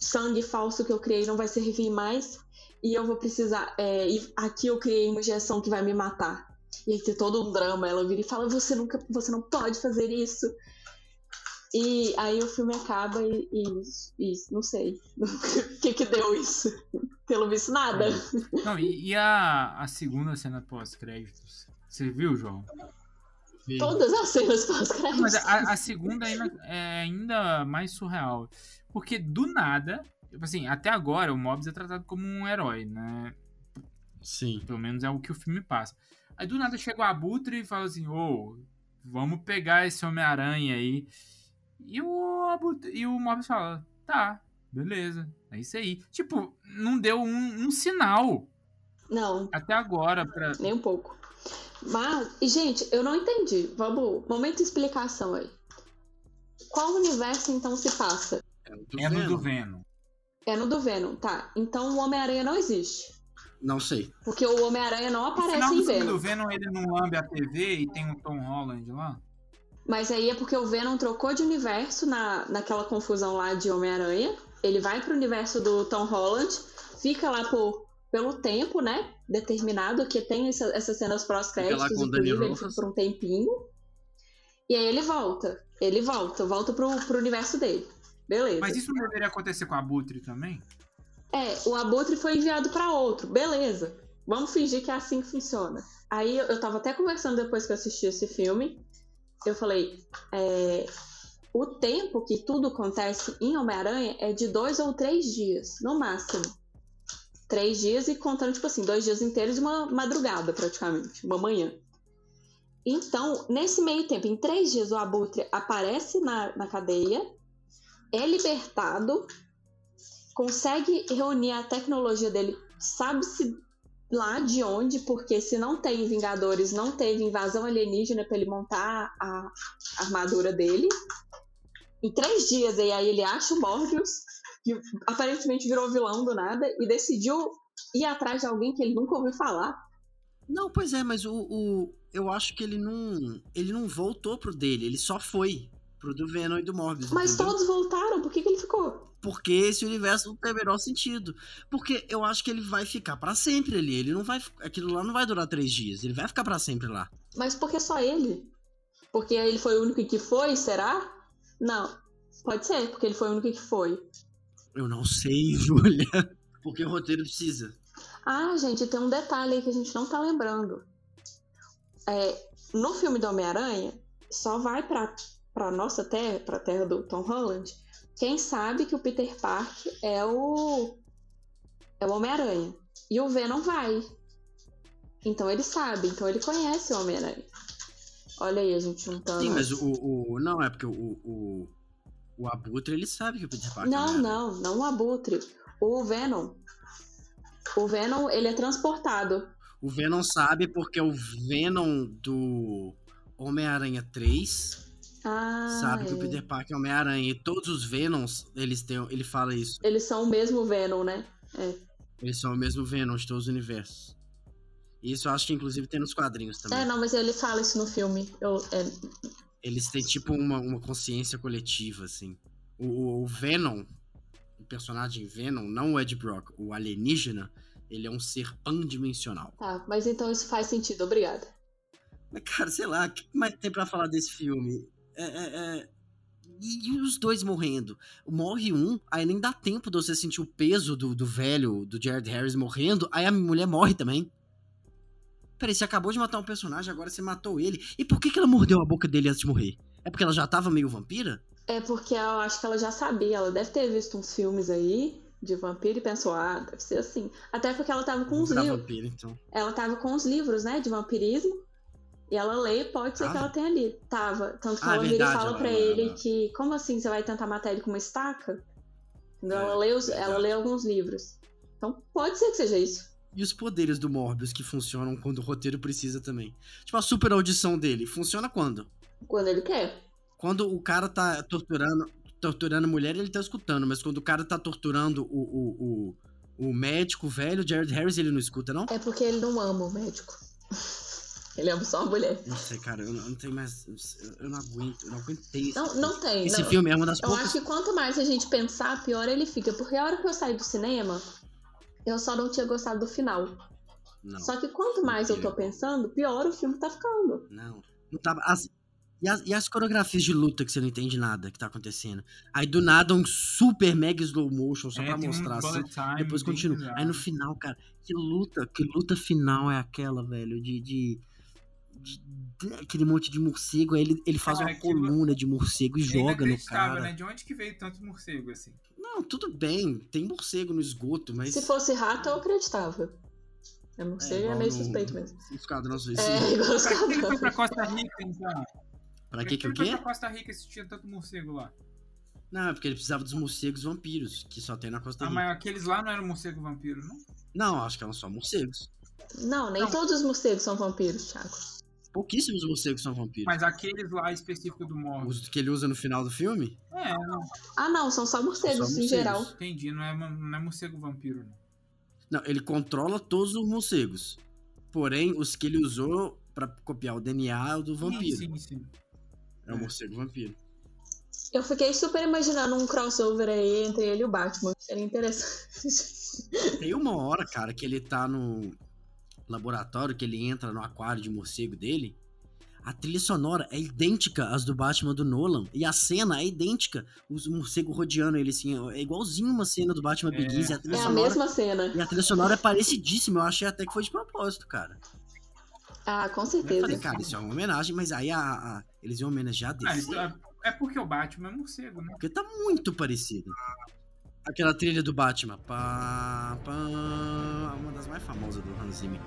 sangue falso que eu criei não vai servir mais. E eu vou precisar. é, e aqui eu criei uma injeção que vai me matar. E aí tem todo um drama. Ela vira e fala: Você nunca, você não pode fazer isso. E aí o filme acaba e, e- e não sei o que que deu isso. Pelo visto, nada. Não, e, e a, a segunda cena pós-créditos? Você viu, João? Todas as cenas pós-créditos. Mas a, a segunda ainda é ainda mais surreal. Porque do nada, tipo assim, até agora o Mobius é tratado como um herói, né? Sim. Pelo menos é o que o filme passa. Aí do nada chega o Abutre e fala assim: Ô, vamos pegar esse Homem-Aranha aí. E o, Abutre, e o Mobius fala: Tá, beleza, é isso aí. Tipo, não deu um, um sinal Não, até agora pra. nem um pouco. Mas, e, gente, eu não entendi. Vamos, momento de explicação aí. Qual universo então se passa? É, do É no do Venom. É no do Venom, tá? Então o Homem-Aranha não existe. Não sei. Porque o Homem-Aranha não No aparece final em do filme Venom. do Venom, ele não lambe a TV e tem o Tom Holland lá? Mas aí é porque o Venom trocou de universo na, naquela confusão lá de Homem-Aranha. Ele vai pro universo do Tom Holland, fica lá por, pelo tempo, né? Determinado, que tem essa- essas cenas Fica lá pós-créditos, o inclusive, ele fica por um tempinho. E aí ele volta. Ele volta, volta pro, pro universo dele. Beleza. Mas isso não deveria acontecer com a Abutre também? É, o Abutre foi enviado pra outro. Beleza. Vamos fingir que é assim que funciona. Aí eu eu tava até conversando depois que eu assisti esse filme. Eu falei, é, o tempo que tudo acontece em Homem-Aranha é de dois ou três dias, no máximo. Três dias e contando, tipo assim, dois dias inteiros e uma madrugada, praticamente, uma manhã. Então, nesse meio tempo, em três dias, o Abutre aparece na, na cadeia, é libertado, consegue reunir a tecnologia dele, sabe-se lá de onde, porque se não tem Vingadores, não teve invasão alienígena para ele montar a armadura dele. Em três dias, e aí ele acha o Morbius, que aparentemente virou vilão do nada, e decidiu ir atrás de alguém que ele nunca ouviu falar. Não, pois é, mas o, o- eu acho que ele não, ele não voltou pro dele, ele só foi pro do Venom e do Morbius. Mas entendeu? todos voltaram, por que, que ele ficou? Porque esse universo não tem o menor sentido. Porque eu acho que ele vai ficar pra sempre ali. Ele não vai, aquilo lá não vai durar três dias. Ele vai ficar pra sempre lá. Mas por que só ele? Porque ele foi o único que foi, será? Não. Pode ser, porque ele foi o único que foi. Eu não sei, Júlia. Porque o roteiro precisa. Ah, gente, tem um detalhe aí que a gente não tá lembrando. É, no filme do Homem-Aranha, só vai pra, pra nossa terra, pra terra do Tom Holland, quem sabe que o Peter Parker é o. é o Homem-Aranha. E o Venom vai. Então ele sabe, então ele conhece o Homem-Aranha. Olha aí, a gente juntando. Sim, mas o, o- Não, é porque o. O, o Abutre, ele sabe que o Peter Parker. Não, é. não, não o Abutre. O Venom. O Venom, ele é transportado. O Venom sabe porque o Venom do Homem-Aranha 3 Ah, sabe que o é. Peter Parker é Homem-Aranha. E todos os Venoms, eles têm, ele fala isso. Eles são o mesmo Venom, né? Eles são o mesmo Venom de todos os universos. Isso eu acho que inclusive tem nos quadrinhos também. É, não, mas ele fala isso no filme. Eu, é, Eles têm tipo uma, uma consciência coletiva, assim. O, o- o Venom, o personagem Venom, não o Ed Brock, o alienígena, ele é um ser pandimensional. tá, mas então isso faz sentido, obrigada. Mas, cara, sei lá, o que mais tem pra falar desse filme? É, é- é- E, e os dois morrendo? Morre um, aí nem dá tempo de você sentir o peso do, do velho, do Jared Harris morrendo, aí a mulher morre também. Peraí, você acabou de matar um personagem, agora você matou ele. E por que, que ela mordeu a boca dele antes de morrer? É porque ela já tava meio vampira? É porque eu acho que ela já sabia, ela deve ter visto uns filmes aí de vampiro e pensou, ah, deve ser assim. Até porque ela tava com os livros. então. Ela tava com os livros, né, de vampirismo. E ela lê, pode ser que Tava? ela tenha lido. Tava. Tanto que Ah, ela vira e fala ela- ele ela- que, como assim você vai tentar matar ele com uma estaca? Então É, ela, lê os- ela lê alguns livros. Então pode ser que seja isso. E os poderes do Morbius que funcionam quando o roteiro precisa também. Tipo, a super audição dele, funciona quando? Quando ele quer. Quando o cara tá torturando, torturando mulher, ele tá escutando, mas quando o cara tá torturando o, o, o, o médico velho, Jared Harris, ele não escuta, não? É porque ele não ama o médico. Ele ama só a mulher. Não sei, cara, eu não, eu não tenho mais. eu- Eu não aguento, eu não aguentei. Não, filme. não tem. Esse não. filme é uma das Eu poucas. acho que quanto mais a gente pensar, pior ele fica. Porque a hora que eu saí do cinema, eu só não tinha gostado do final. Não, Só que quanto mais eu tô pensando, pior o filme tá ficando. não. Não tava. as- e, as, e as coreografias de luta que você não entende nada que tá acontecendo? Aí do nada um super mega slow motion só É, pra tem um mostrar assim. Depois continua. Aí no final, cara, que luta, que luta final é aquela, velho, de. de, de- de- aquele monte de morcego, aí ele, ele faz Cara, uma aquilo- coluna de morcego e É joga no cara. né? De onde que veio tanto morcego, assim? Não, tudo bem, tem morcego no esgoto, mas. Se fosse rato, eu acreditava. É, morcego é, igual meio no- suspeito mesmo. Esquadrão Suicida. É, igual os Pra que ele foi pra Costa Rica, então? Pra que que o quê? pra Costa Rica se tinha tanto morcego lá? Não, é porque ele precisava dos morcegos vampiros, que só tem na Costa Ah, Rica. mas aqueles lá não eram morcego vampiro, não? Não, acho que eram só morcegos. Não, nem Não. todos os morcegos são vampiros, Thiago. Pouquíssimos morcegos são vampiros. Mas aqueles lá específicos do Morbius. Os que ele usa no final do filme? É, não, Ah, não, são só morcegos, Só em morcegos. geral. entendi. Não é, não é morcego vampiro, não. Não, ele controla todos os morcegos. Porém, os que ele usou pra copiar o DNA é do vampiro. Sim, sim, sim. É o morcego vampiro. Eu fiquei super imaginando um crossover aí entre ele e o Batman. Seria interessante. Tem uma hora, cara, que ele tá no laboratório, que ele entra no aquário de morcego dele. A trilha sonora é idêntica às do Batman do Nolan. E a cena é idêntica. Os morcegos rodeando ele assim. É igualzinho uma cena do Batman É. Begins. E a trilha É a sonora. mesma cena. E a trilha sonora é parecidíssima. Eu achei até que foi de propósito, cara. Ah, com Eu certeza. falei, cara, isso é uma homenagem, mas aí a, a- eles iam homenagear Ah, DC. isso é, é porque o Batman é morcego, né? Porque tá muito parecido. Aquela trilha do Batman. Pá, pá, uma das mais famosas do Hans Zimmer.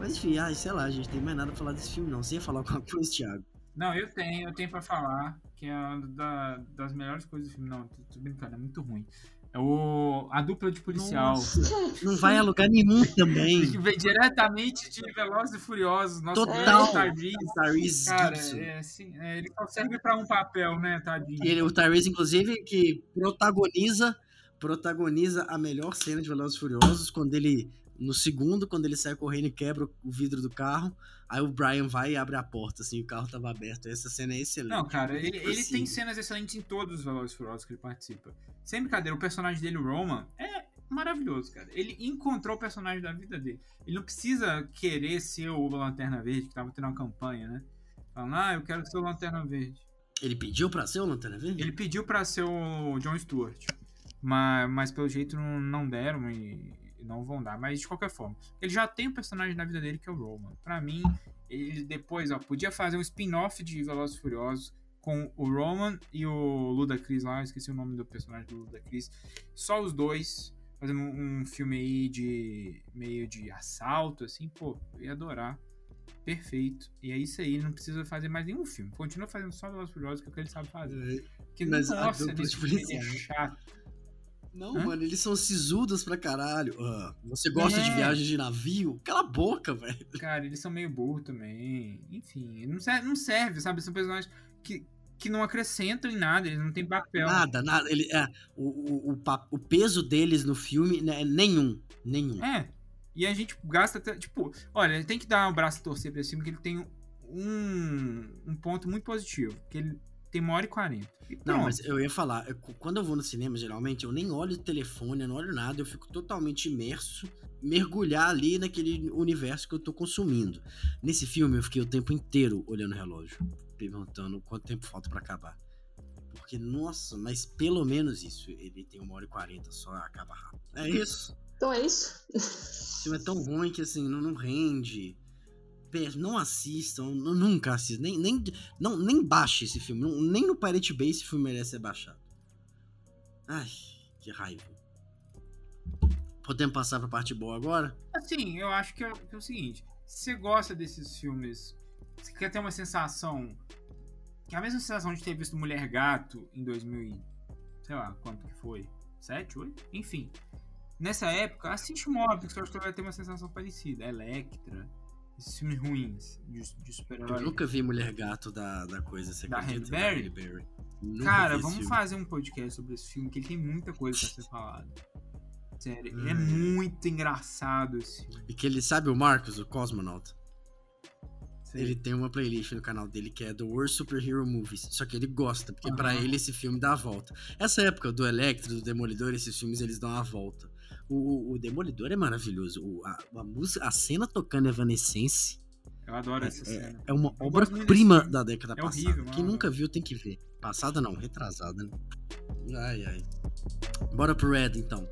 Mas enfim, ai, sei lá, a gente tem mais nada pra falar desse filme, não. Você ia falar alguma coisa, Thiago? Não, eu tenho, eu tenho pra falar que é uma da- das melhores coisas do filme. Não, tô, tô brincando, é muito ruim. É o, a dupla de policial. Nossa, não vai a lugar nenhum também. Que vem diretamente de Velozes e Furiosos. Nosso Total. Tyrese. Tyrese Cara, é, assim, é, ele só serve pra um papel, né, tadinho? Ele, o Tyrese, inclusive, que protagoniza protagoniza a melhor cena de Velozes Furiosos, quando ele, no segundo, quando ele sai correndo e quebra o vidro do carro, aí o Brian vai e abre a porta, assim, o carro tava aberto. Essa cena é excelente. Não, cara, ele, ele tem Impossível. cenas excelentes em todos os Velozes Furiosos que ele participa. Sem brincadeira, o personagem dele, o Roman, é maravilhoso, cara. Ele encontrou o personagem da vida dele. Ele não precisa querer ser o Lanterna Verde, que tava tendo uma campanha, né? Falando, ah, eu quero ser o Lanterna Verde. Ele pediu pra ser o Lanterna Verde? Ele pediu pra ser o John Stewart, mas, mas pelo jeito não, deram e, não vão dar. Mas de qualquer forma, ele já tem um personagem na vida dele que é o Roman. Pra mim, ele depois, ó, podia fazer um spin-off de Velozes Furiosos com o Roman e o Ludacris lá, eu esqueci o nome do personagem do Ludacris. Só os dois fazendo um, um filme aí de meio de assalto, assim, pô, eu ia adorar. Perfeito. E é isso aí, ele não precisa fazer mais nenhum filme. Continua fazendo só Velozes Furiosos, que é o que ele sabe fazer. Que Mas a nossa, dupla nesse de filme é chato. Não, Hã? mano, eles são sisudos pra caralho. Ah, você gosta de É. viagem de navio? Cala a boca, velho. Cara, eles são meio burros também. Enfim, não serve, não serve, sabe? São personagens que, que não acrescentam em nada, eles não têm papel. Nada, nada. Ele, é, o, o, o, o peso deles no filme né, é nenhum. Nenhum. É. E a gente gasta até. Tipo, olha, tem que dar um braço a torcer pra esse filme, que ele tem um, um ponto muito positivo. Que ele tem uma hora e quarenta. Não, mas eu ia falar, eu- quando eu vou no cinema, geralmente, eu nem olho o telefone, eu não olho nada, eu fico totalmente imerso, mergulhar ali naquele universo que eu tô consumindo. Nesse filme, eu fiquei o tempo inteiro olhando o relógio, perguntando quanto tempo falta pra acabar. Porque, nossa, mas pelo menos isso, ele tem uma hora e quarenta, só acaba rápido. É isso. Então é isso. Esse filme é tão ruim que, assim, não, não rende. Não assistam, nu- nunca assistam, nem, nem, não, nem baixe esse filme. não- nem no Pirate Bay esse filme merece ser baixado. Ai, que raiva. Podemos passar pra parte boa agora? Assim, eu acho que é, que é o seguinte: se você gosta desses filmes Você quer ter uma sensação. Que é a mesma sensação de ter visto Mulher Gato em 2000. e- Sei lá, quanto que foi? 7, 8? Enfim. Nessa época, assiste Morbius, que eu acho que vai ter uma sensação parecida. Electra. Esses filmes ruins de, de Eu super-herói. nunca vi Mulher Gato da, da coisa, você Da acredita? Halle Berry? Da Cara, vamos filme. fazer um podcast sobre esse filme, que ele tem muita coisa pra ser falado. Sério, ele é Hum. muito engraçado esse filme. E que ele sabe o Marcos, o Cosmonaut. Sério. Ele tem uma playlist no canal dele que é The Worst Superhero Movies. Só que ele gosta, porque pra Aham. ele esse filme dá a volta. Essa época do Electro, do Demolidor, esses filmes eles dão a volta. O, o- Demolidor é maravilhoso. O- a, a música, a cena tocando Evanescence Eu adoro essa é, cena. é uma gosto muito obra-prima da década É passada. horrível, Quem nunca viu tem que ver. Passada não, retrasada, né? Ai, ai. Bora pro Red, então.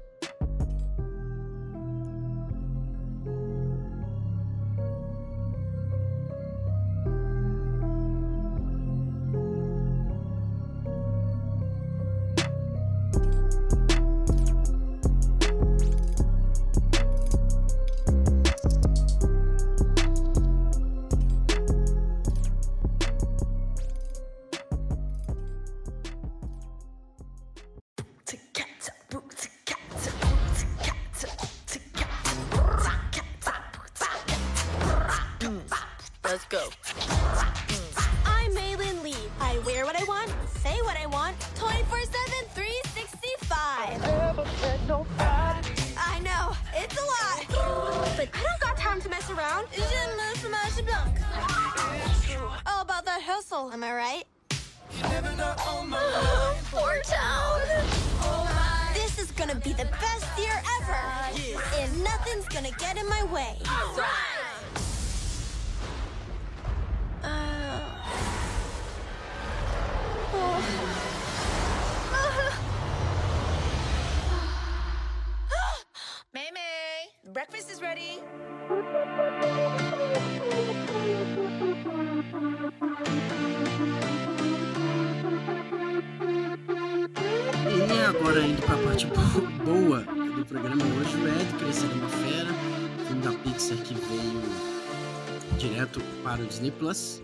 Pixar que veio direto para o Disney Plus.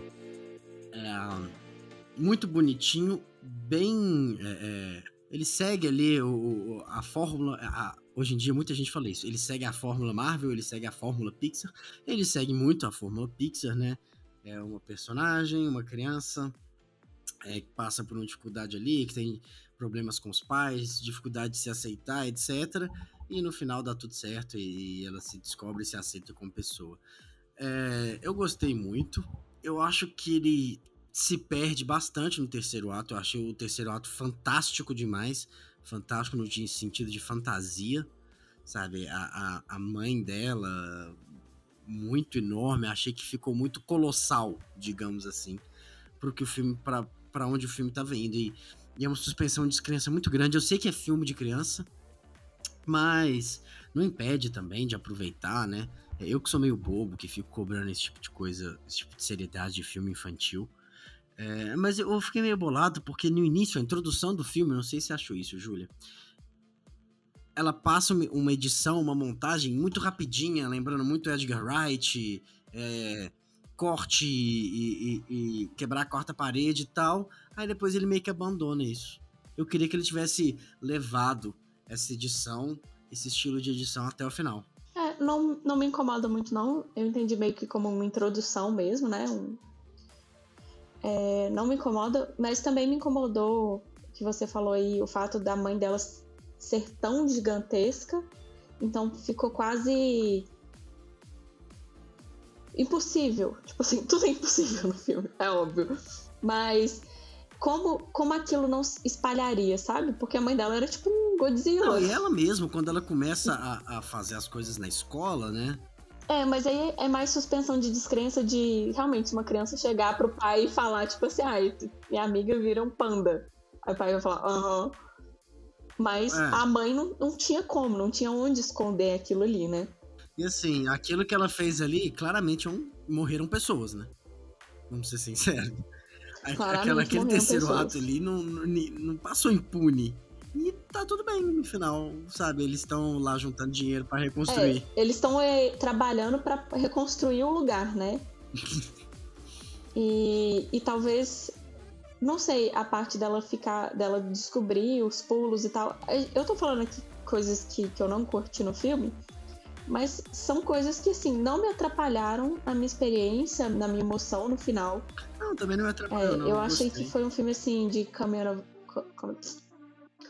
É, muito bonitinho, bem. é, é, ele segue ali o, a fórmula. a- hoje em dia muita gente fala isso. Ele segue a fórmula Marvel, ele segue a fórmula Pixar. Ele segue muito a fórmula Pixar, né? É uma personagem, uma criança é, que passa por uma dificuldade ali, que tem problemas com os pais, dificuldade de se aceitar, etc. E no final dá tudo certo e, ela se descobre e se aceita como pessoa. É, eu gostei muito. Eu acho que ele se perde bastante no terceiro ato. Eu achei o terceiro ato fantástico demais. Fantástico no sentido de fantasia, sabe? A, a, a mãe dela, muito enorme. Achei que ficou muito colossal, digamos assim, pro que o filme, pra onde o filme tava indo. E, e é uma suspensão de descrença muito grande. Eu sei que é filme de criança, mas não impede também de aproveitar, né? É Eu que sou meio bobo, que fico cobrando esse tipo de coisa, esse tipo de seriedade de filme infantil. É, mas eu fiquei meio bolado porque no início, a introdução do filme, não sei se achou isso, Júlia. Ela passa uma- edição, uma montagem muito rapidinha, lembrando muito Edgar Wright, é, corte e, e- e quebrar a quarta parede e tal. Aí depois ele meio que abandona isso. Eu queria que ele tivesse levado essa edição, esse estilo de edição até o final. É, não, não me incomoda muito, não. Eu entendi meio que como uma introdução mesmo, né? Um- É, não me incomoda, mas também me incomodou que você falou aí o fato da mãe dela ser tão gigantesca. Então ficou quase impossível. Tipo assim, tudo é impossível no filme, é óbvio. Mas como, como aquilo não se espalharia, sabe? Porque a mãe dela era tipo Godzilla. Não, e ela mesmo, quando ela começa a, a fazer as coisas na escola, né? É, mas aí é mais suspensão de descrença de realmente uma criança chegar pro pai e falar, tipo assim, ai, minha amiga vira um panda. Aí o pai vai falar, aham. Mas É. a mãe não, não tinha como, não tinha onde esconder aquilo ali, né? E assim, aquilo que ela fez ali, claramente é um- morreram pessoas, né? Vamos ser sinceros. Claramente Aquela, aquele terceiro pessoas. ato ali não, não, não passou impune. E tá tudo bem no final, sabe? Eles estão lá juntando dinheiro pra reconstruir. É, eles estão trabalhando pra reconstruir o lugar, né? E, e talvez, não sei, a parte dela ficar, dela descobrir os pulos e tal. Eu tô falando aqui coisas que, que eu não curti no filme, mas são coisas que, assim, não me atrapalharam na minha experiência, na minha emoção no final. Não, também não me atrapalhou, É, não. eu achei gostei. que foi um filme, assim, de coming of,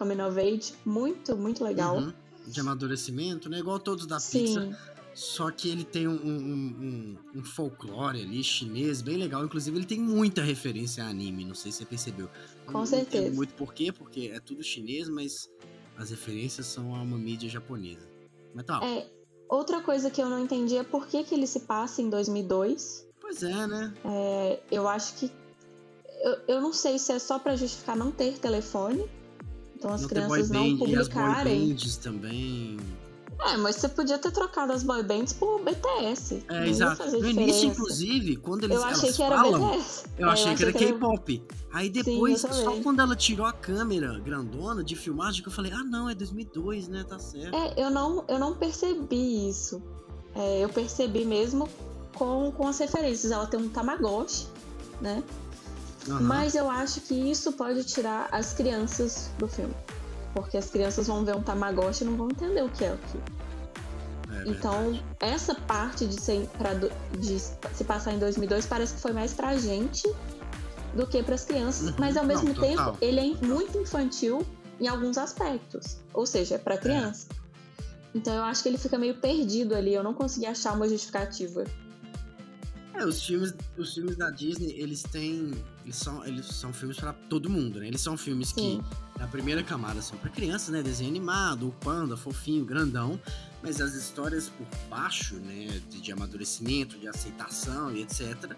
co- co- coming of age, muito, muito legal. Uhum. De amadurecimento, né? Igual todos da Sim, Pixar. Só que ele tem um, um, um- um folclore ali chinês bem legal. Inclusive, ele tem muita referência a anime. Não sei se você percebeu. Com Não- não certeza. muito por quê, porque é tudo chinês, mas as referências são a uma mídia japonesa. Mas tá. É, outra coisa que eu não entendi é por que, que ele se passa em 2002. Pois é, né? É, eu acho que. Eu, eu não sei se é só pra justificar não ter telefone. Então as não crianças não band, e as boy publicarem. bands também. É, mas você podia ter trocado as boy bands por BTS. É, exato. No início, inclusive, quando eles Eu achei que era falam, BTS. Eu achei que era K-pop. Aí Sim, depois, eu só quando ela tirou a câmera grandona de filmagem, que eu falei, ah não, é 2002, né? Tá certo. É, eu não, eu não percebi isso. É, eu percebi mesmo com, com as referências. Ela tem um Tamagotchi, né? Mas eu acho que isso pode tirar as crianças do filme. Porque as crianças vão ver um Tamagotchi e não vão entender o que é aquilo. É Então, essa parte de, ser pra de se passar em 2002 parece que foi mais pra gente do que pras crianças. Uhum. Mas ao Não, mesmo tempo, total. ele é muito infantil em alguns aspectos. Ou seja, é pra criança. Então eu acho que ele fica meio perdido ali. Eu não consegui achar uma justificativa. É, os filmes, os filmes da Disney, eles têm. Eles são, eles são filmes pra todo mundo, né? Eles são filmes Sim. que, na primeira camada, são pra crianças, né? Desenho animado, o panda, fofinho, grandão. Mas as histórias por baixo, né? De, de amadurecimento, de aceitação e etc.,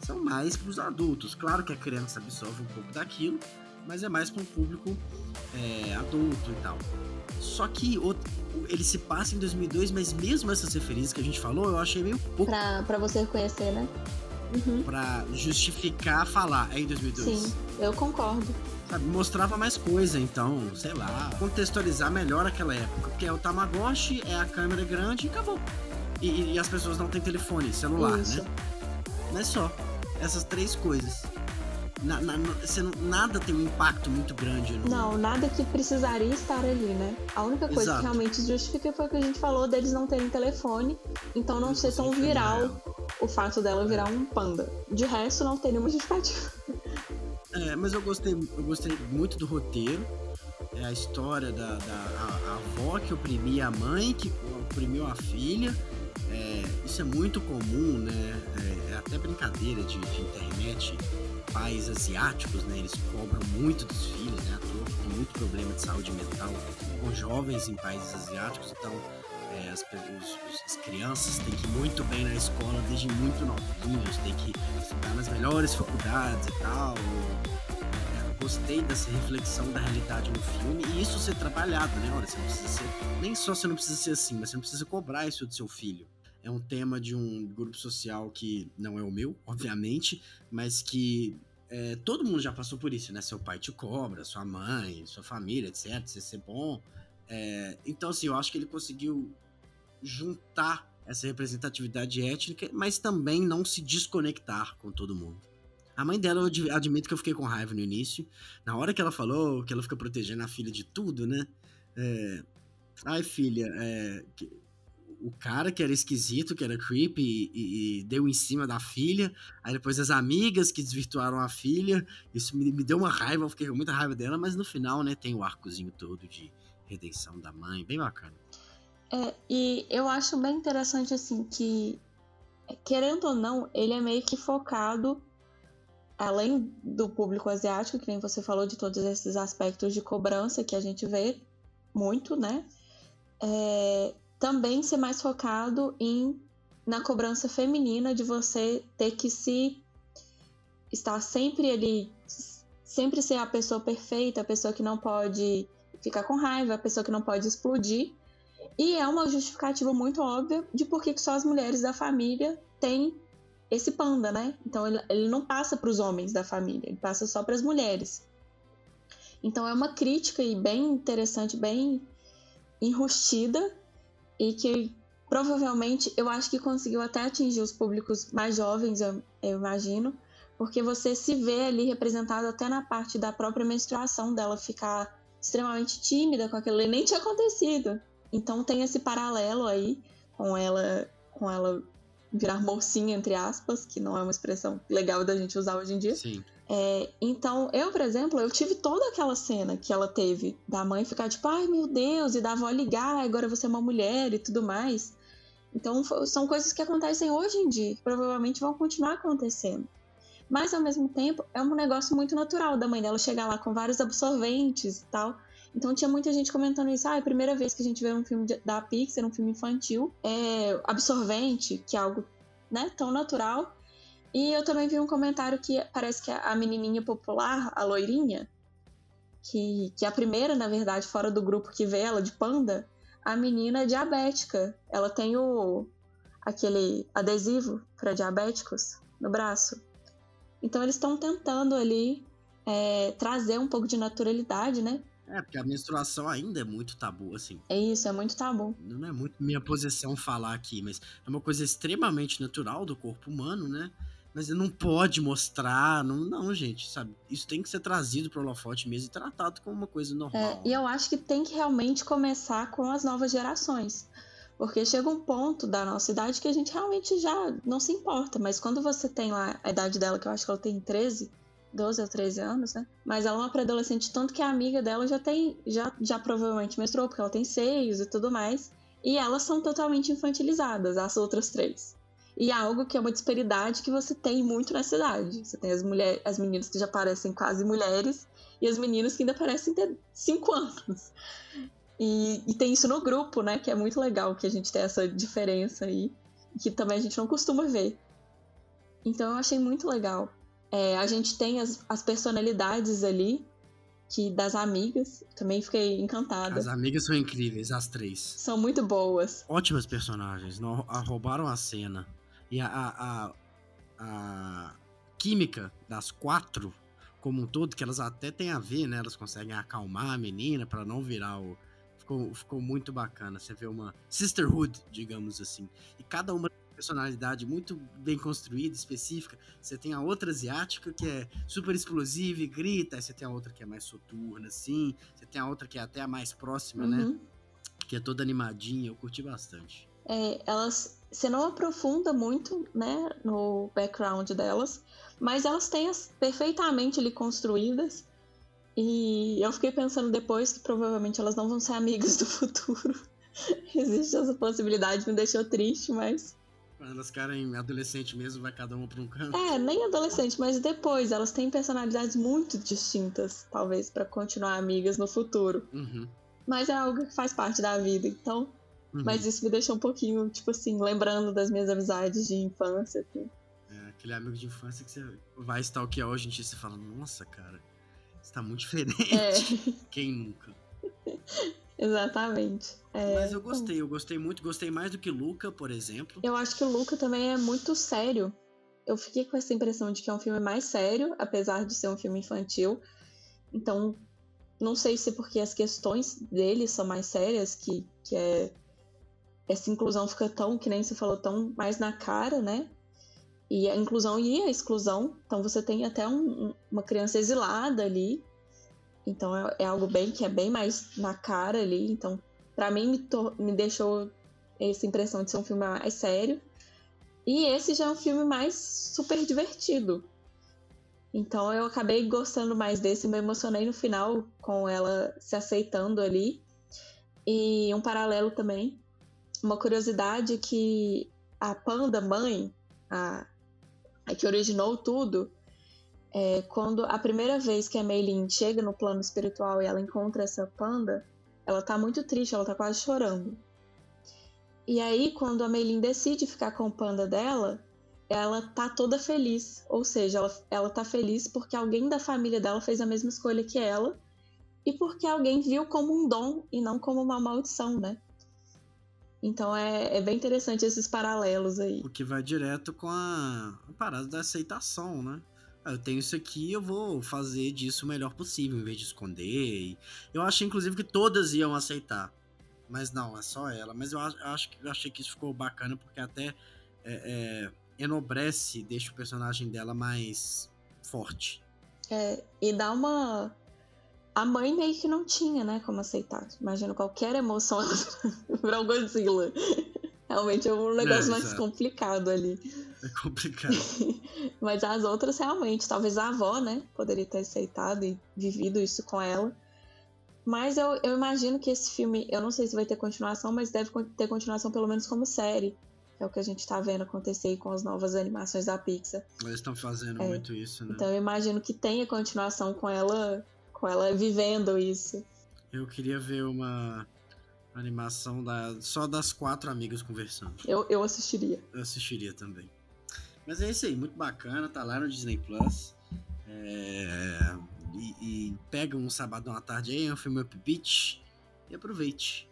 são mais pros adultos. Claro que a criança absorve um pouco daquilo, mas é mais para um público é, adulto e tal. Só que o- ele se passa em 2002, mas mesmo essas referências que a gente falou, eu achei meio pouco Pra, pra você reconhecer, né? Uhum. pra justificar falar é em 2002. Sim, eu concordo. Sabe, mostrava mais coisa, então, sei lá, contextualizar melhor aquela época. Porque o Tamagotchi é a câmera grande e acabou. E, e as pessoas não têm telefone, celular, Isso. né? Não é só. Essas três coisas. Na- na- você não- nada tem um impacto muito grande no. Não, nada que precisaria estar ali, né? A única coisa Exato. que realmente justifica foi o que a gente falou deles não terem telefone, então não Não ser tão viral filmar o fato dela virar um panda. De resto, não tem nenhuma justificativa. É, mas eu gostei, eu gostei muito do roteiro. É a história da, da a- a avó que oprimia a mãe, que oprimiu a filha. É, isso é muito comum, né? É, é até brincadeira de, de internet. Pais asiáticos, né? Eles cobram muito dos filhos, né? Tem muito problema de saúde mental com jovens em países asiáticos. Então, é, as, os- as crianças têm que ir muito bem na escola desde muito novinhos, têm que estudar nas melhores faculdades e tal. É, gostei dessa reflexão da realidade no filme e isso ser trabalhado, né? Olha, você não precisa ser. Nem só você não precisa ser assim, mas você não precisa cobrar isso do seu filho. É um tema de um grupo social que não é o meu, obviamente, mas que é, todo mundo já passou por isso, né? Seu pai te cobra, sua mãe, sua família, etc. Você ser bom. É, então, assim, eu acho que ele conseguiu juntar essa representatividade étnica, mas também não se desconectar com todo mundo. A mãe dela, eu admi- admito que eu fiquei com raiva no início. Na hora que ela falou que ela fica protegendo a filha de tudo, né? É, Ai, filha, é, o cara que era esquisito, que era creepy, e, e- deu em cima da filha. Aí depois as amigas que desvirtuaram a filha. Isso me, me deu uma raiva, eu fiquei com muita raiva dela, mas no final, né, tem o arcozinho todo de redenção da mãe, bem bacana. É, e eu acho bem interessante, assim, que, querendo ou não, ele é meio que focado, além do público asiático, que nem você falou, de todos esses aspectos de cobrança que a gente vê muito, né? É, também ser mais focado em na cobrança feminina de você ter que se estar sempre ali, sempre ser a pessoa perfeita, a pessoa que não pode ficar com raiva, a pessoa que não pode explodir. E é uma justificativa muito óbvia de por que só as mulheres da família têm esse panda, né? Então ele, ele não passa para os homens da família, ele passa só para as mulheres. Então é uma crítica e bem interessante, bem enrustida e que provavelmente eu acho que conseguiu até atingir os públicos mais jovens, eu, eu imagino, porque você se vê ali representado até na parte da própria menstruação dela ficar extremamente tímida com aquilo, e nem tinha acontecido. Então tem esse paralelo aí com ela, com ela virar mocinha entre aspas, que não é uma expressão legal da gente usar hoje em dia. Sim. É, então, eu, por exemplo, eu tive toda aquela cena que ela teve da mãe ficar tipo, ai meu Deus, e da avó ligar, agora você é uma mulher e tudo mais. Então, são coisas que acontecem hoje em dia, provavelmente vão continuar acontecendo. Mas, ao mesmo tempo, é um negócio muito natural da mãe dela chegar lá com vários absorventes e tal. Então, tinha muita gente comentando isso. Ah, é a primeira vez que a gente vê um filme da Pixar, um filme infantil, é absorvente, que é algo né, tão natural. E eu também vi um comentário que parece que a menininha popular, a loirinha, que, que é a primeira, na verdade, fora do grupo que vê ela de panda, a menina é diabética. Ela tem o aquele adesivo para diabéticos no braço. Então eles estão tentando ali é, trazer um pouco de naturalidade, né? É, porque a menstruação ainda é muito tabu, assim. É isso, é muito tabu. Não é muito minha posição falar aqui, mas é uma coisa extremamente natural do corpo humano, né? Mas não pode mostrar, não, não, gente, sabe? Isso tem que ser trazido para o holofote mesmo e tratado como uma coisa normal. É, e eu acho que tem que realmente começar com as novas gerações. Porque chega um ponto da nossa idade que a gente realmente já não se importa. Mas quando você tem lá a idade dela, que eu acho que ela tem 13, 12 ou 13 anos, né? Mas ela é uma pré-adolescente, tanto que a amiga dela já tem, já, já provavelmente menstruou, porque ela tem seios e tudo mais. E elas são totalmente infantilizadas, as outras três. E é algo que é uma disparidade que você tem muito na cidade. Você tem as, mulheres, as meninas que já parecem quase mulheres e as meninas que ainda parecem ter 5 anos. E, e, tem isso no grupo, né? Que é muito legal que a gente tem essa diferença aí, que também a gente não costuma ver. Então eu achei muito legal. É, a gente tem as, as personalidades ali, que das amigas, também fiquei encantada. As amigas são incríveis, as três. São muito boas. Ótimas personagens, não, roubaram a cena. E a, a, a, química das quatro, como um todo, que elas até têm a ver, né? Elas conseguem acalmar a menina para não virar o. Ficou, ficou muito bacana. Você vê uma sisterhood, digamos assim. E cada uma personalidade muito bem construída, específica. Você tem a outra asiática que é super explosiva e grita, aí você tem a outra que é mais soturna, assim. Você tem a outra que é até a mais próxima, né? Uhum. né? Que é toda animadinha, eu curti bastante. É, elas você não aprofunda muito, né, no background delas, mas elas têm as perfeitamente ali construídas. E eu fiquei pensando depois que provavelmente elas não vão ser amigas do futuro. Existe essa possibilidade, me deixou triste, mas. Elas ficarem adolescente mesmo, vai cada uma para um canto. É, nem adolescente, mas depois elas têm personalidades muito distintas, talvez, para continuar amigas no futuro. Uhum. Mas é algo que faz parte da vida, então Uhum. Mas isso me deixou um pouquinho, tipo assim, lembrando das minhas amizades de infância. Assim. É, aquele amigo de infância que você vai stalkear hoje em dia e você fala, nossa, cara, você tá muito diferente. É. Quem nunca? Exatamente. É, Mas eu gostei, eu gostei muito, gostei mais do que Luca, por exemplo. Eu acho que o Luca também é muito sério. Eu fiquei com essa impressão de que é um filme mais sério, apesar de ser um filme infantil. Então, não sei se porque as questões dele são mais sérias, que, que é essa inclusão fica tão, que nem você falou, tão mais na cara, né? E a inclusão e a exclusão. Então você tem até um, uma criança exilada ali. Então é, é, algo bem que é bem mais na cara ali. Então, para mim, me, me deixou essa impressão de ser um filme mais sério. E esse já é um filme mais super divertido. Então eu acabei gostando mais desse, me emocionei no final com ela se aceitando ali. E um paralelo também uma curiosidade é que a Panda mãe, a, a que originou tudo, é, quando a primeira vez que a Meilin chega no plano espiritual e ela encontra essa panda, ela tá muito triste, ela tá quase chorando. E aí, quando a Meilin decide ficar com o panda dela, ela tá toda feliz. Ou seja, ela, ela tá feliz porque alguém da família dela fez a mesma escolha que ela e porque alguém viu como um dom e não como uma maldição, né? Então é, é bem interessante esses paralelos aí. O que vai direto com a, a parada da aceitação, né? Ah, eu tenho isso aqui, eu vou fazer disso o melhor possível, em vez de esconder. Eu achei, inclusive, que todas iam aceitar. Mas não, é só ela. Mas eu, acho, acho, eu achei que isso ficou bacana, porque até é, é, enobrece, deixa o personagem dela mais forte. É, e dá uma. A mãe meio que não tinha, né, como aceitar. Imagina qualquer emoção virar um Godzilla. Realmente é um negócio É, mais exato. complicado ali. É complicado. Mas as outras realmente, talvez a avó, né, poderia ter aceitado e vivido isso com ela. Mas eu, eu imagino que esse filme, eu não sei se vai ter continuação, mas deve ter continuação pelo menos como série. Que é o que a gente tá vendo acontecer com as novas animações da Pixar. Eles estão fazendo É. muito isso, né? Então eu imagino que tenha continuação com ela, com ela vivendo isso. Eu queria ver uma animação da, só das quatro amigas conversando. Eu, eu assistiria. Eu assistiria também. Mas é isso aí, muito bacana, tá lá no Disney Plus. É, E, e pega um sabadão à tarde aí, um filme upbeat e aproveite.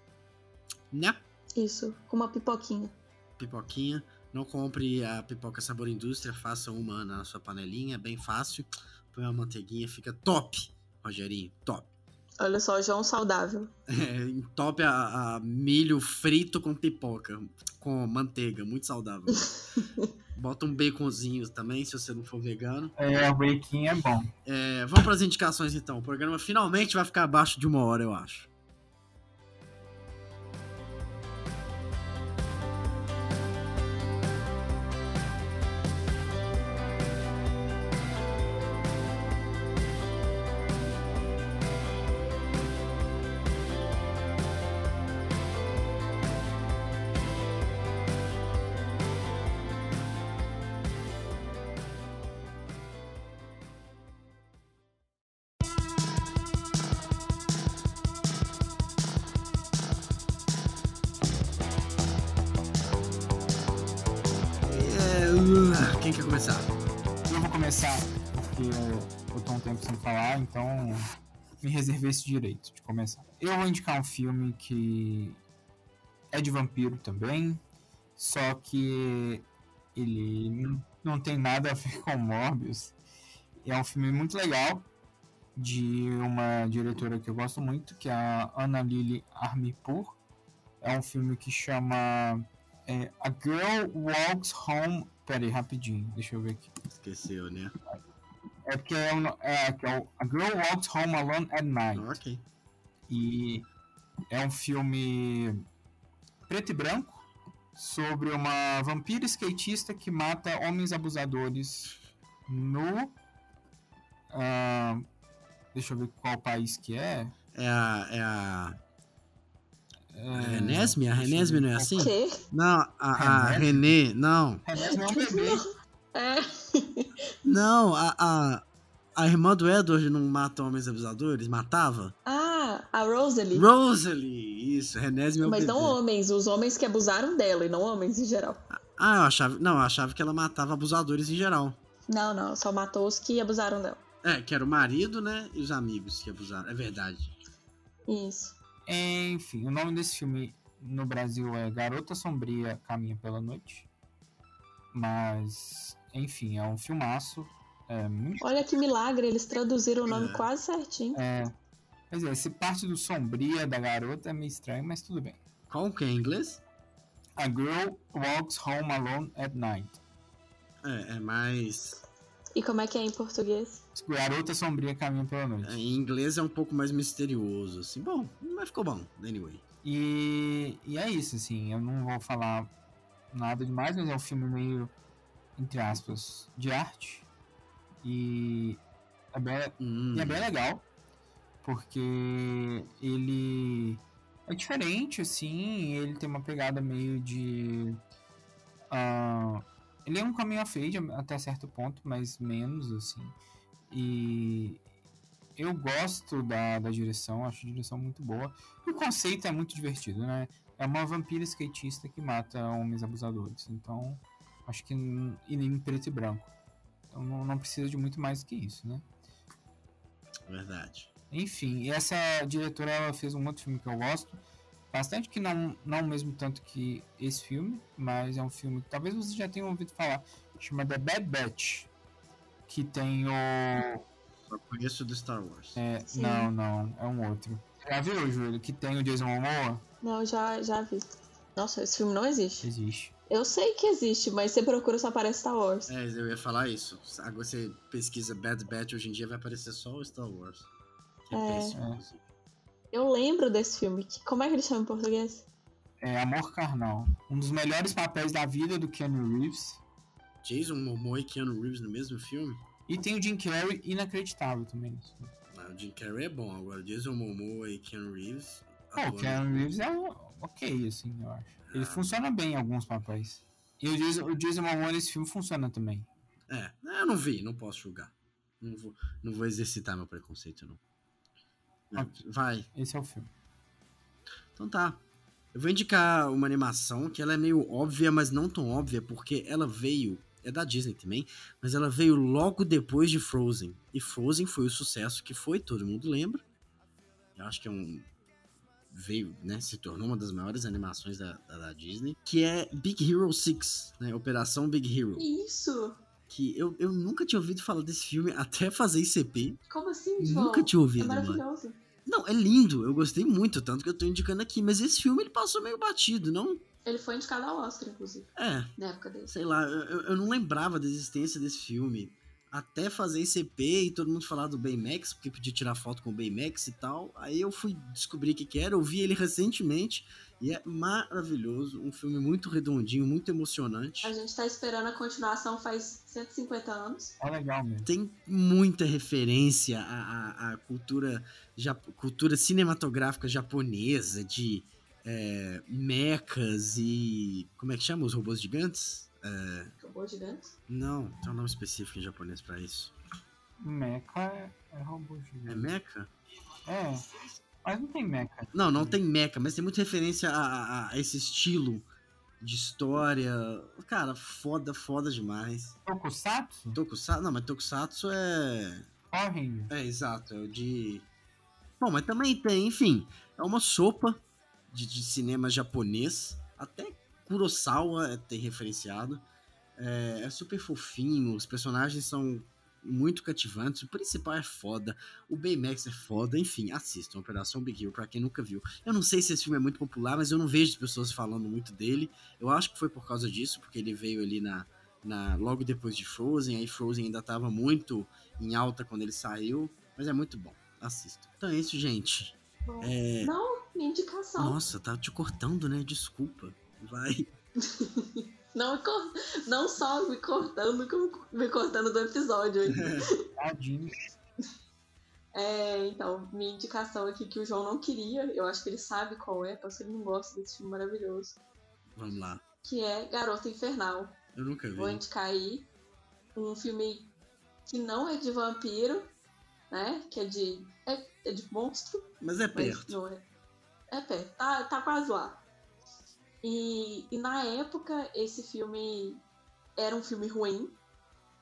Né? Isso, com uma pipoquinha. Pipoquinha. Não compre a pipoca sabor indústria, faça uma na sua panelinha, é bem fácil. Põe uma manteiguinha, fica top, Rogerinho, top. Olha só, João saudável. É, top a, a milho frito com pipoca, com manteiga, muito saudável. Bota um baconzinho também, se você não for vegano. É, o breaking é bom. É, vamos para as indicações então. O programa finalmente vai ficar abaixo de uma hora, eu acho. Reservei esse direito de começar. Eu vou indicar um filme que é de vampiro também, só que ele não tem nada a ver com Morbius. É um filme muito legal, de uma diretora que eu gosto muito, que é a Ana Lily Armipur. É um filme que chama é, A Girl Walks Home. Pera aí, rapidinho, deixa eu ver aqui. Esqueceu, né? É porque é, o- é, que é o A Girl Walks Home Alone at Night. Ok. E é um filme preto e branco sobre uma vampira skatista que mata homens abusadores no. ah, deixa eu ver qual país que é. É a. É a. É, Renesme? A Renesme não é assim? Não, a, a Renê. Não. Renesme é um bebê. É. Não, a, a. A irmã do Edward não mata homens abusadores? Matava? Ah, a Rosalie. Rosalie! Isso, Renésime é o Mas bebê. não homens, os homens que abusaram dela e não homens em geral. Ah, eu achava. Não, eu achava que ela matava abusadores em geral. Não, não, só matou os que abusaram dela. É, que era o marido, né? E os amigos que abusaram. É verdade. Isso. Enfim, o nome desse filme no Brasil é Garota Sombria Caminha pela Noite. Mas, enfim, é um filmaço. É muito. Olha que milagre, eles traduziram o nome É. quase certinho. É, pois é, esse parte do sombria da garota é meio estranho, mas tudo bem. Qual que é em inglês? A girl walks home alone at night. É, é mais. E como é que é em português? Garota sombria caminha pela noite. é, Em inglês é um pouco mais misterioso, assim. Bom, mas ficou bom, anyway. E, e é isso, assim, eu não vou falar nada demais, mas é um filme meio, entre aspas, de arte. E é bem, Hum, E é bem legal, porque ele é diferente, assim, ele tem uma pegada meio de. ah, ele é um caminho a fade até certo ponto, mas menos, assim. E eu gosto da, da direção, acho a direção muito boa. E o conceito é muito divertido, né? É uma vampira skatista que mata homens abusadores. Então, acho que em, em preto e branco. Então não, não precisa de muito mais do que isso, né? Verdade. Enfim, e essa diretora ela fez um outro filme que eu gosto bastante, que não, não mesmo tanto que esse filme, mas é um filme que talvez você já tenha ouvido falar, chama The Bad Batch, que tem o... Só conheço do Star Wars. é, Sim. não, não, é um outro. Já viu, Júlio? Que tem o Jason Momoa? Não, já, já vi. Nossa, esse filme não existe. Existe. Eu sei que existe, mas você procura só aparece Star Wars. É, eu ia falar isso. Agora você pesquisa Bad Batch hoje em dia vai aparecer só o Star Wars. Que é, É. péssimo. Eu lembro desse filme. que- Como é que ele chama em português? É Amor Carnal. Um dos melhores papéis da vida do Keanu Reeves. Jason Momoa e Keanu Reeves no mesmo filme? E tem o Jim Carrey inacreditável também. Ah, o Jim Carrey é bom, agora Jason Momoa e Keanu Reeves. Pô, o Keanu Reeves é ok, assim, eu acho. Ele funciona bem em alguns papéis. E o Jason, o Jason Momoa nesse filme funciona também. É, eu não vi, não posso julgar. Não vou, não vou exercitar meu preconceito, não. Não, Ok. Vai, Esse é o filme. então tá. Eu vou indicar uma animação que ela é meio óbvia, mas não tão óbvia, porque ela veio. É da Disney também, mas ela veio logo depois de Frozen. E Frozen foi o sucesso que foi, todo mundo lembra. Eu acho que é um. Veio, né? Se tornou uma das maiores animações da, da, da Disney. Que é Big Hero 6, né? Operação Big Hero. Isso! Que eu, eu nunca tinha ouvido falar desse filme até fazer ICP. Como assim, João? Nunca tinha É ouvido, mano. maravilhoso. Não, é lindo, eu gostei muito, tanto que eu tô indicando aqui. Mas esse filme ele passou meio batido, não? Ele foi indicado ao Oscar, inclusive, É, na época dele. sei lá, eu- eu não lembrava da existência desse filme. Até fazer ICP e todo mundo falar do Baymax, porque podia tirar foto com o Baymax e tal. Aí eu fui descobrir o que, que era, eu vi ele recentemente e é maravilhoso. Um filme muito redondinho, muito emocionante. A gente tá esperando a continuação faz 150 anos. É legal mesmo. Tem muita referência à, à- à cultura, jap- cultura cinematográfica japonesa, de é, mechas e. Como é que chama os robôs gigantes? É, Robô gigante. não, tem um nome específico em japonês pra isso. Mecha é, é robô É gigante. mecha? É. Mas não tem mecha. Não, não tem mecha, mas tem muita referência a, a- a esse estilo de história. Cara, foda, foda demais. Tokusatsu? Tokusatsu. Não, mas Tokusatsu é. Ranger. É, exato, é o de. Bom, mas também tem, enfim, é uma sopa de, de cinema japonês. Até Kurosawa é, tem referenciado. É, é super fofinho, os personagens são muito cativantes, o principal é foda, o Baymax é foda, enfim, assistam Operação Big Hero pra quem nunca viu. Eu não sei se esse filme é muito popular, mas eu não vejo as pessoas falando muito dele. Eu acho que foi por causa disso, porque ele veio ali na, na logo depois de Frozen, aí Frozen ainda tava muito em alta quando ele saiu, mas é muito bom. Assista. Então é isso, gente. Bom, É... Não, minha indicação. Nossa, tá te cortando, né? Desculpa. Vai. Não, não só me cortando, como me cortando do episódio. Tadinho. É, então, minha indicação aqui que o João não queria, eu acho que ele sabe qual é, porque ele não gosta desse filme maravilhoso, Vamos lá. que é Garota Infernal. Eu nunca vi. Vou indicar aí um filme que não é de vampiro, né? Que é de. É, é de monstro, Mas é mas perto. não é. É perto, tá, tá quase lá. E, e na época, esse filme era um filme ruim,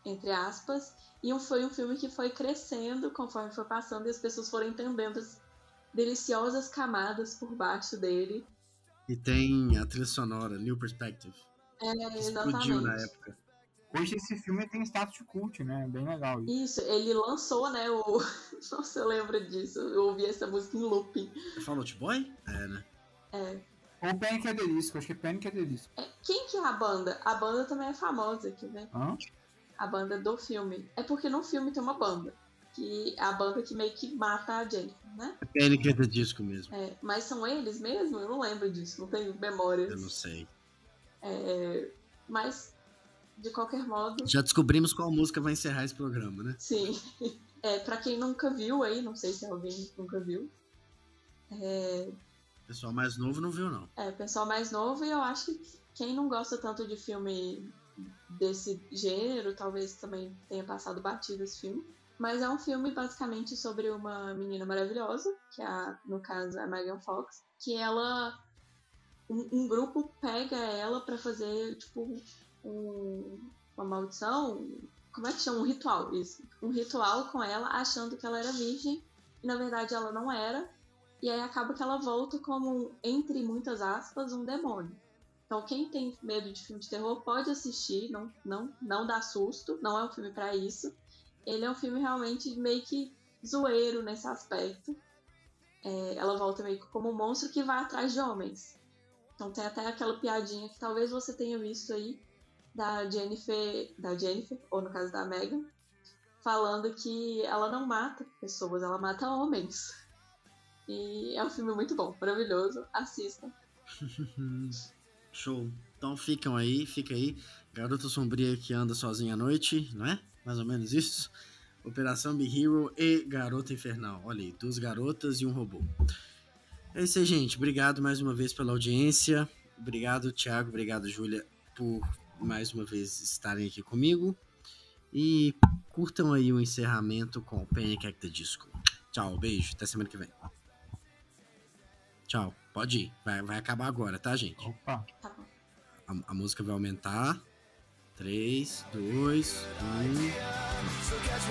entre aspas, e um- foi um filme que foi crescendo conforme foi passando e as pessoas foram entendendo as deliciosas camadas por baixo dele. E tem a trilha sonora, New Perspective. É, que explodiu na época. Hoje esse filme tem status de cult, né? Bem legal isso. Isso, ele lançou, né, o... Nossa, eu lembro disso. Eu ouvi essa música em looping. É Fall Out Boy? É, né? É. Ou Panic! at the Disco, acho que é Panic! at the Disco. É, Quem que é a banda? A banda também é famosa aqui, né? Hã? A banda do filme. É porque no filme tem uma banda. Que é a banda que meio que mata a Jennifer, né? É Panic! at the Disco mesmo. É, mas são eles mesmo? Eu não lembro disso, não tenho memórias. Eu não sei. É, mas, de qualquer modo, Já descobrimos qual música vai encerrar esse programa, né? sim. É, pra quem nunca viu aí, não sei se alguém nunca viu. É, pessoal mais novo não viu, não. É, pessoal mais novo, e eu acho que quem não gosta tanto de filme desse gênero, talvez também tenha passado batido esse filme. Mas é um filme basicamente sobre uma menina maravilhosa, que é, a, no caso, a Megan Fox, que ela. Um, um grupo pega ela pra fazer, tipo, um- uma maldição. Como é que chama? Um ritual, isso. Um ritual com ela, achando que ela era virgem, e na verdade ela não era. E aí acaba que ela volta como, entre muitas aspas, um demônio. Então quem tem medo de filme de terror pode assistir, não, não, não dá susto, não é um filme pra isso. Ele é um filme realmente meio que zoeiro nesse aspecto. É, ela volta meio que como um monstro que vai atrás de homens. Então tem até aquela piadinha que talvez você tenha visto aí da Jennifer, da Jennifer, ou no caso da Megan, falando que ela não mata pessoas, ela mata homens. E é um filme muito bom, maravilhoso. Assistam. Show. Então ficam aí, fica aí. Garota Sombria que anda sozinha à noite, não é? Mais ou menos isso. Operação Big Hero e Garota Infernal. Olha aí, duas garotas e um robô. É isso aí, gente. Obrigado mais uma vez pela audiência. Obrigado, Thiago. Obrigado, Júlia, por mais uma vez estarem aqui comigo. E curtam aí o encerramento com o Panic at the Disco. Tchau, beijo. Até semana que vem. Tchau. Pode ir. Vai, vai acabar agora, tá, gente? Opa. Tá. A, a música vai aumentar. 3, 2, 1. So catch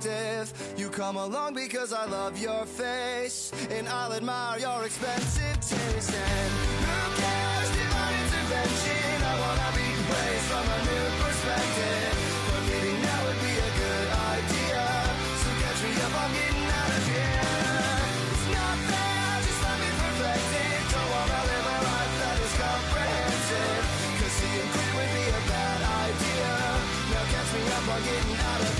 perspective. You come along because I love your face, and I'll admire your expensive taste. And who cares? Divine intervention. I wanna be praised from a new perspective. But maybe now would be a good idea. So catch me up, I'm getting out of here. It's not fair, just let me perfect. Don't wanna live a life that is comprehensive. Cause seeing clear would be a bad idea. Now catch me up, I'm getting out of